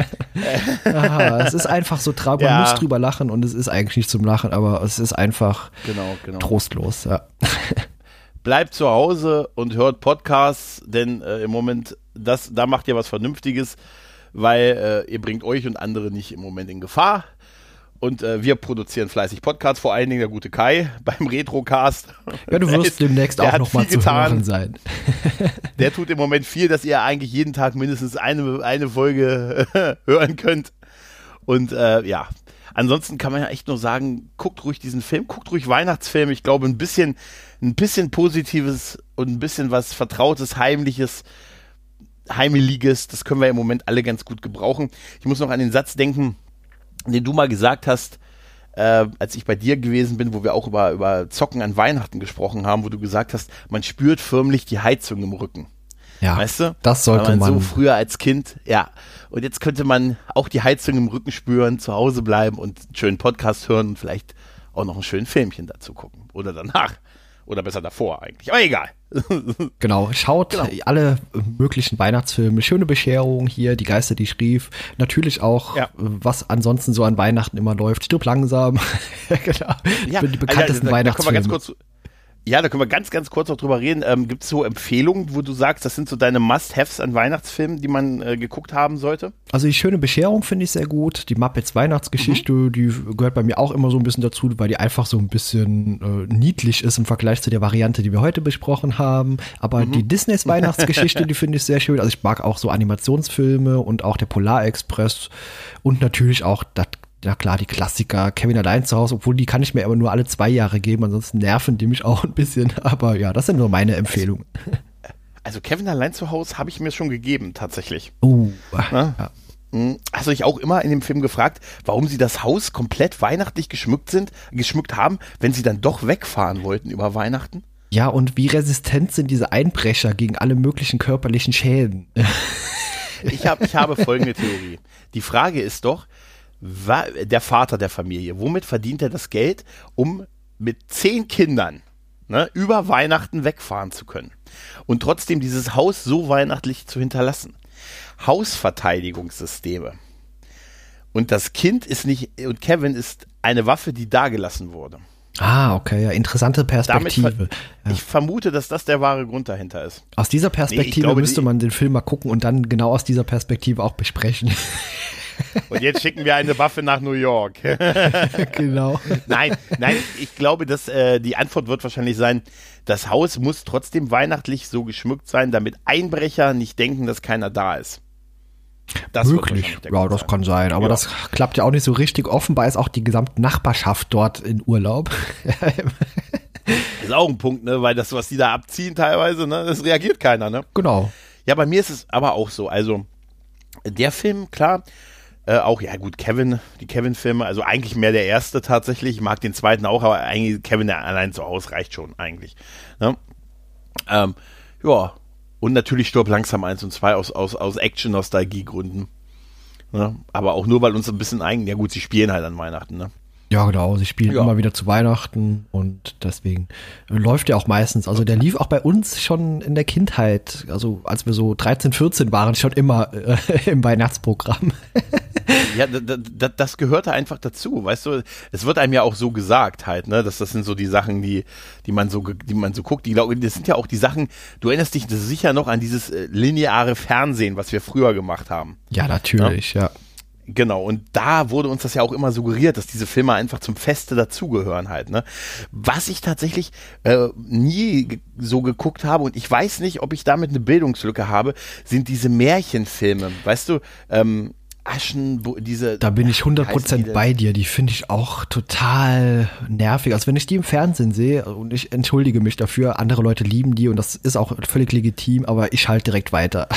Aha, es ist einfach so traurig. Man Ja. muss drüber lachen und es ist eigentlich nicht zum Lachen, aber es ist einfach Genau, genau. trostlos. Ja. Bleibt zu Hause und hört Podcasts, denn äh, im Moment, das, da macht ihr was Vernünftiges, weil äh, ihr bringt euch und andere nicht im Moment in Gefahr. Und äh, wir produzieren fleißig Podcasts, vor allen Dingen der gute Kai beim Retrocast. Ja, du wirst ist- demnächst auch hat noch mal viel zu getan. hören sein. Der tut im Moment viel, dass ihr eigentlich jeden Tag mindestens eine, eine Folge hören könnt. Und äh, ja, ansonsten kann man ja echt nur sagen, guckt ruhig diesen Film, guckt ruhig Weihnachtsfilm. Ich glaube, ein bisschen, ein bisschen Positives und ein bisschen was Vertrautes, Heimliches, Heimeliges, das können wir im Moment alle ganz gut gebrauchen. Ich muss noch an den Satz denken, den du mal gesagt hast, äh, als ich bei dir gewesen bin, wo wir auch über, über Zocken an Weihnachten gesprochen haben, wo du gesagt hast, man spürt förmlich die Heizung im Rücken. Ja, Weißt du? das sollte Weil man. so früher als Kind, ja. Und jetzt könnte man auch die Heizung im Rücken spüren, zu Hause bleiben und einen schönen Podcast hören und vielleicht auch noch ein schönes Filmchen dazu gucken. Oder danach. Oder besser davor eigentlich. Aber egal. Genau, schaut Genau. alle möglichen Weihnachtsfilme, schöne Bescherung hier, die Geister, die schrieb. Natürlich auch, Ja. was ansonsten so an Weihnachten immer läuft. Stirb langsam. genau. Ja, die bekanntesten also, da, da Weihnachtsfilme. ganz kurz. Ja, da können wir ganz, ganz kurz noch drüber reden. Ähm, Gibt es so Empfehlungen, wo du sagst, das sind so deine Must-Haves an Weihnachtsfilmen, die man äh, geguckt haben sollte? Also die schöne Bescherung finde ich sehr gut. Die Muppets Weihnachtsgeschichte, mhm. die gehört bei mir auch immer so ein bisschen dazu, weil die einfach so ein bisschen äh, niedlich ist im Vergleich zu der Variante, die wir heute besprochen haben. Aber mhm. die Disneys Weihnachtsgeschichte, die finde ich sehr schön. Also ich mag auch so Animationsfilme und auch der Polarexpress und natürlich auch das ja klar, die Klassiker, Kevin allein zu Hause, obwohl die kann ich mir aber nur alle zwei Jahre geben, ansonsten nerven die mich auch ein bisschen. Aber ja, das sind nur meine Empfehlungen. Also, also Kevin allein zu Hause habe ich mir schon gegeben, tatsächlich. Uh, ja. Hm, hast du dich auch immer in dem Film gefragt, warum sie das Haus komplett weihnachtlich geschmückt sind, geschmückt haben, wenn sie dann doch wegfahren wollten über Weihnachten? Ja, und wie resistent sind diese Einbrecher gegen alle möglichen körperlichen Schäden? ich, hab, ich habe folgende Theorie. Die Frage ist doch, der Vater der Familie, womit verdient er das Geld, um mit zehn Kindern ne, über Weihnachten wegfahren zu können und trotzdem dieses Haus so weihnachtlich zu hinterlassen? Hausverteidigungssysteme. Und das Kind ist nicht, und Kevin ist eine Waffe, die dagelassen wurde. Ah, okay, ja, interessante Perspektive. ja. Ich vermute, dass das der wahre Grund dahinter ist. Aus dieser Perspektive nee, glaube, müsste man den Film mal gucken und dann genau aus dieser Perspektive auch besprechen. Und jetzt schicken wir eine Waffe nach New York. genau. Nein, nein, ich glaube, dass äh, die Antwort wird wahrscheinlich sein, das Haus muss trotzdem weihnachtlich so geschmückt sein, damit Einbrecher nicht denken, dass keiner da ist. Das Möglich, ja, das sein. kann sein, aber ja. das klappt ja auch nicht so richtig. Offenbar ist auch die gesamte Nachbarschaft dort in Urlaub. ist auch ein Punkt, ne, weil das, was die da abziehen teilweise, ne, das reagiert keiner, ne? Genau. Ja, bei mir ist es aber auch so, also der Film, klar, äh, auch, ja gut, Kevin, die Kevin-Filme, also eigentlich mehr der erste tatsächlich. Ich mag den zweiten auch, aber eigentlich Kevin allein zu Hause reicht schon eigentlich. Ne? Ähm, ja, und natürlich Stirb langsam 1 und 2 aus, aus, aus Action-Nostalgie-Gründen. Ne? Aber auch nur, weil uns ein bisschen eigen, ja gut, sie spielen halt an Weihnachten, ne? Ja, genau. Sie spielen ja. immer wieder zu Weihnachten und deswegen läuft er auch meistens. Also der lief auch bei uns schon in der Kindheit, also als wir so 13, 14 waren, schon immer äh, im Weihnachtsprogramm. ja, das gehörte einfach dazu, weißt du. Es wird einem ja auch so gesagt halt, ne, dass das sind so die Sachen, die, die man so, die man so guckt. Die, das sind ja auch die Sachen. Du erinnerst dich sicher noch an dieses äh, lineare Fernsehen, was wir früher gemacht haben. Ja, natürlich, ja. ja. Genau, und da wurde uns das ja auch immer suggeriert, dass diese Filme einfach zum Feste dazugehören halt. Ne? Was ich tatsächlich äh, nie so geguckt habe und ich weiß nicht, ob ich damit eine Bildungslücke habe, sind diese Märchenfilme. Weißt du, ähm, Aschen, diese. Da bin ich 100% die bei dir. Die finde ich auch total nervig. Also wenn ich die im Fernsehen sehe, und ich entschuldige mich dafür, andere Leute lieben die und das ist auch völlig legitim, aber ich schalte direkt weiter.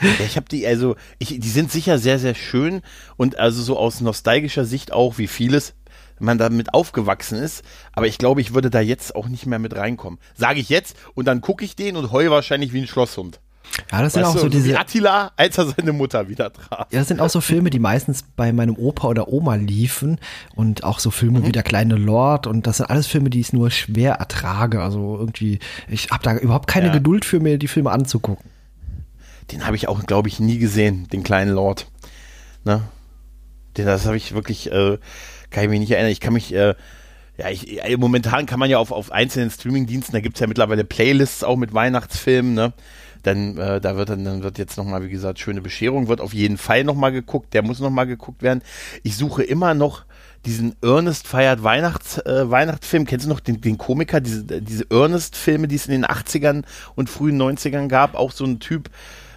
ja, ich habe die, also, ich, die sind sicher sehr, sehr schön und also so aus nostalgischer Sicht auch, wie vieles, man damit aufgewachsen ist. Aber ich glaube, ich würde da jetzt auch nicht mehr mit reinkommen. Sage ich jetzt und dann gucke ich den und heul wahrscheinlich wie ein Schlosshund. Ja, das sind weißt auch so diese. Wie Attila, als er seine Mutter wieder traf. Ja, das sind auch so Filme, die meistens bei meinem Opa oder Oma liefen. Und auch so Filme mhm. wie Der kleine Lord. Und das sind alles Filme, die ich nur schwer ertrage. Also irgendwie, ich habe da überhaupt keine ja. Geduld für mir, die Filme anzugucken. Den habe ich auch, glaube ich, nie gesehen, den kleinen Lord. Ne? Den, das habe ich wirklich, äh, kann ich mich nicht erinnern. Ich kann mich, äh, ja, ich, äh, momentan kann man ja auf, auf einzelnen Streamingdiensten, da gibt es ja mittlerweile Playlists auch mit Weihnachtsfilmen, ne? Dann, äh, da wird dann, dann wird jetzt nochmal, wie gesagt, schöne Bescherung, wird auf jeden Fall nochmal geguckt, der muss nochmal geguckt werden. Ich suche immer noch diesen Ernest feiert Weihnachts, äh, Weihnachtsfilm. Kennst du noch den, den Komiker, diese, diese Ernest-Filme, die es in den 80ern und frühen 90ern gab? Auch so ein Typ,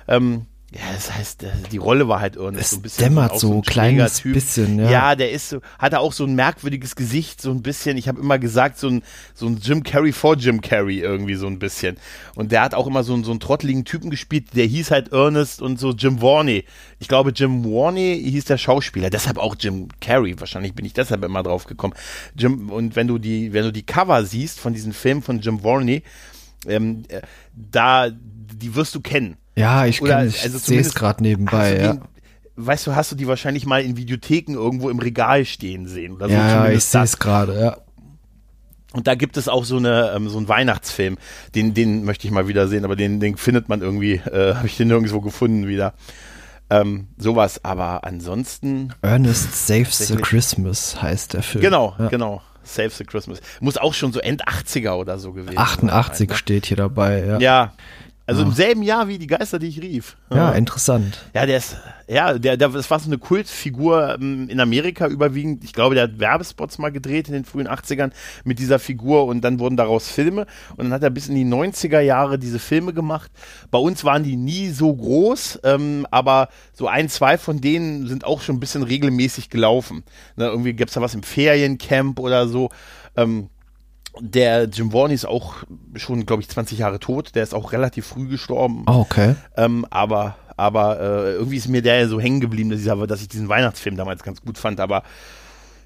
ähm, ja, das heißt, die Rolle war halt irgendwie so ein bisschen. Dämmert so, so ein kleines bisschen, ja. Ja, der ist so, hatte auch so ein merkwürdiges Gesicht, so ein bisschen. Ich habe immer gesagt, so ein, so ein Jim Carrey vor Jim Carrey irgendwie so ein bisschen. Und der hat auch immer so, einen so einen trotteligen Typen gespielt, der hieß halt Ernest und so Jim Warney. Ich glaube, Jim Warney hieß der Schauspieler, deshalb auch Jim Carrey. Wahrscheinlich bin ich deshalb immer drauf gekommen. Jim, und wenn du die, wenn du die Cover siehst von diesen Filmen von Jim Warney, ähm, äh, da, die wirst du kennen. Ja, ich, Oder, ich also sehe es gerade nebenbei. Ja. Den, weißt du, hast du die wahrscheinlich mal in Videotheken irgendwo im Regal stehen sehen? Oder so ja, ich sehe es gerade, ja. Und da gibt es auch so eine ähm, so einen Weihnachtsfilm, den den möchte ich mal wieder sehen, aber den den findet man irgendwie, äh, habe ich den nirgendwo gefunden wieder. Ähm, sowas, aber ansonsten. Ernest Saves the Christmas heißt der Film. Genau, ja. genau. Save the Christmas. Muss auch schon so End 80er oder so gewesen 88 sein, ne? steht hier dabei, ja. Ja, also im selben Jahr wie die Geister, die ich rief. Ja, interessant. Ja, der ist, ja, der, der, das war so eine Kultfigur ähm, in Amerika überwiegend. Ich glaube, der hat Werbespots mal gedreht in den frühen 80ern mit dieser Figur und dann wurden daraus Filme und dann hat er bis in die 90er Jahre diese Filme gemacht. Bei uns waren die nie so groß, ähm, aber so ein, zwei von denen sind auch schon ein bisschen regelmäßig gelaufen. Ne, irgendwie gab es da was im Feriencamp oder so. Ähm, der Jim Varney ist auch schon, glaube ich, 20 Jahre tot. Der ist auch relativ früh gestorben. Oh, okay. Ähm, aber aber äh, irgendwie ist mir der so hängen geblieben, dass ich, dass ich diesen Weihnachtsfilm damals ganz gut fand. Aber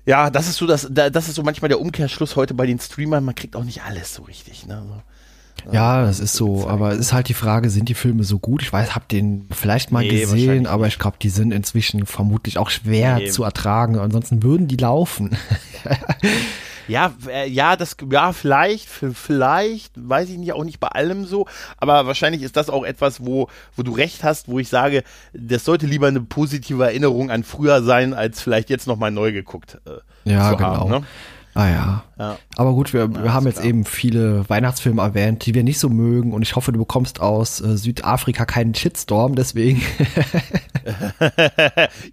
ja, das ist so das, das ist so manchmal der Umkehrschluss heute bei den Streamern. Man kriegt auch nicht alles so richtig. Ne? So, ja, das ist so, aber es ist halt die Frage, sind die Filme so gut? Ich weiß, hab den vielleicht mal nee, gesehen, aber ich glaube, die sind inzwischen vermutlich auch schwer nee. zu ertragen. Ansonsten würden die laufen. Ja, äh, ja, das, ja, vielleicht, vielleicht, weiß ich nicht, auch nicht bei allem so, aber wahrscheinlich ist das auch etwas, wo, wo du recht hast, wo ich sage, das sollte lieber eine positive Erinnerung an früher sein, als vielleicht jetzt nochmal neu geguckt. Äh, ja, genau. Haben, ne? Ah ja. ja. Aber gut, wir, wir ja, haben jetzt klar. eben viele Weihnachtsfilme erwähnt, die wir nicht so mögen und ich hoffe, du bekommst aus äh, Südafrika keinen Shitstorm, deswegen.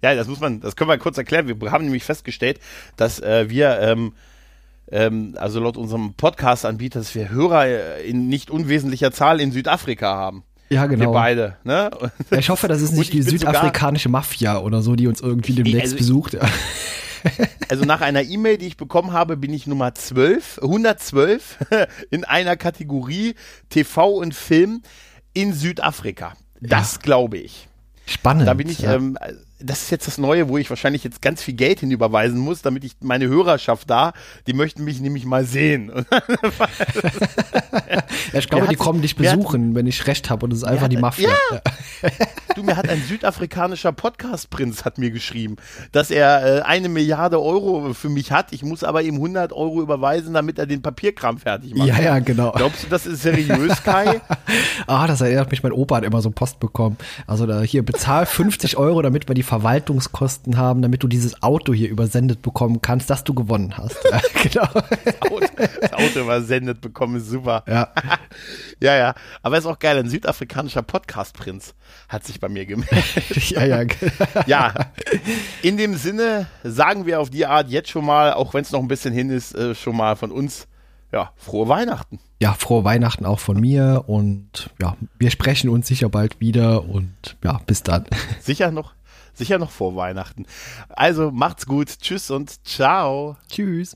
ja, das muss man, das können wir kurz erklären. Wir haben nämlich festgestellt, dass äh, wir ähm, ähm, also laut unserem Podcast-Anbieter, dass wir Hörer in nicht unwesentlicher Zahl in Südafrika haben. Ja, genau. Wir beide. Ne? Ja, ich hoffe, das ist nicht die südafrikanische Mafia oder so, die uns irgendwie demnächst also, besucht. Also nach einer E-Mail, die ich bekommen habe, bin ich Nummer 12, 112 in einer Kategorie TV und Film in Südafrika. Das ja. glaube ich. Spannend. Da bin ich, ja. ähm, das ist jetzt das Neue, wo ich wahrscheinlich jetzt ganz viel Geld hinüberweisen muss, damit ich meine Hörerschaft da, die möchten mich nämlich mal sehen. ja, ich glaube, die kommen dich besuchen, hat, wenn ich recht habe und es ist einfach die Mafia. Ja. du, mir hat ein südafrikanischer Podcast-Prinz hat mir geschrieben, dass er äh, eine Milliarde Euro für mich hat. Ich muss aber ihm 100 Euro überweisen, damit er den Papierkram fertig macht. Ja, ja, genau. Glaubst du, das ist seriös, Kai? ah, das erinnert mich, mein Opa hat immer so Post bekommen. Also da hier bezahl 50 Euro, damit wir die Verwaltungskosten haben, damit du dieses Auto hier übersendet bekommen kannst, dass du gewonnen hast. Ja, genau. Das Auto, das Auto übersendet bekommen ist super. Ja. ja, ja. Aber ist auch geil. Ein südafrikanischer Podcast-Prinz hat sich bei mir gemeldet. ja, ja. ja. In dem Sinne sagen wir auf die Art jetzt schon mal, auch wenn es noch ein bisschen hin ist, äh, schon mal von uns, ja, frohe Weihnachten. Ja, frohe Weihnachten auch von mir und ja, wir sprechen uns sicher bald wieder und ja, bis dann. Sicher noch Sicher noch vor Weihnachten. Also macht's gut. Tschüss und ciao. Tschüss.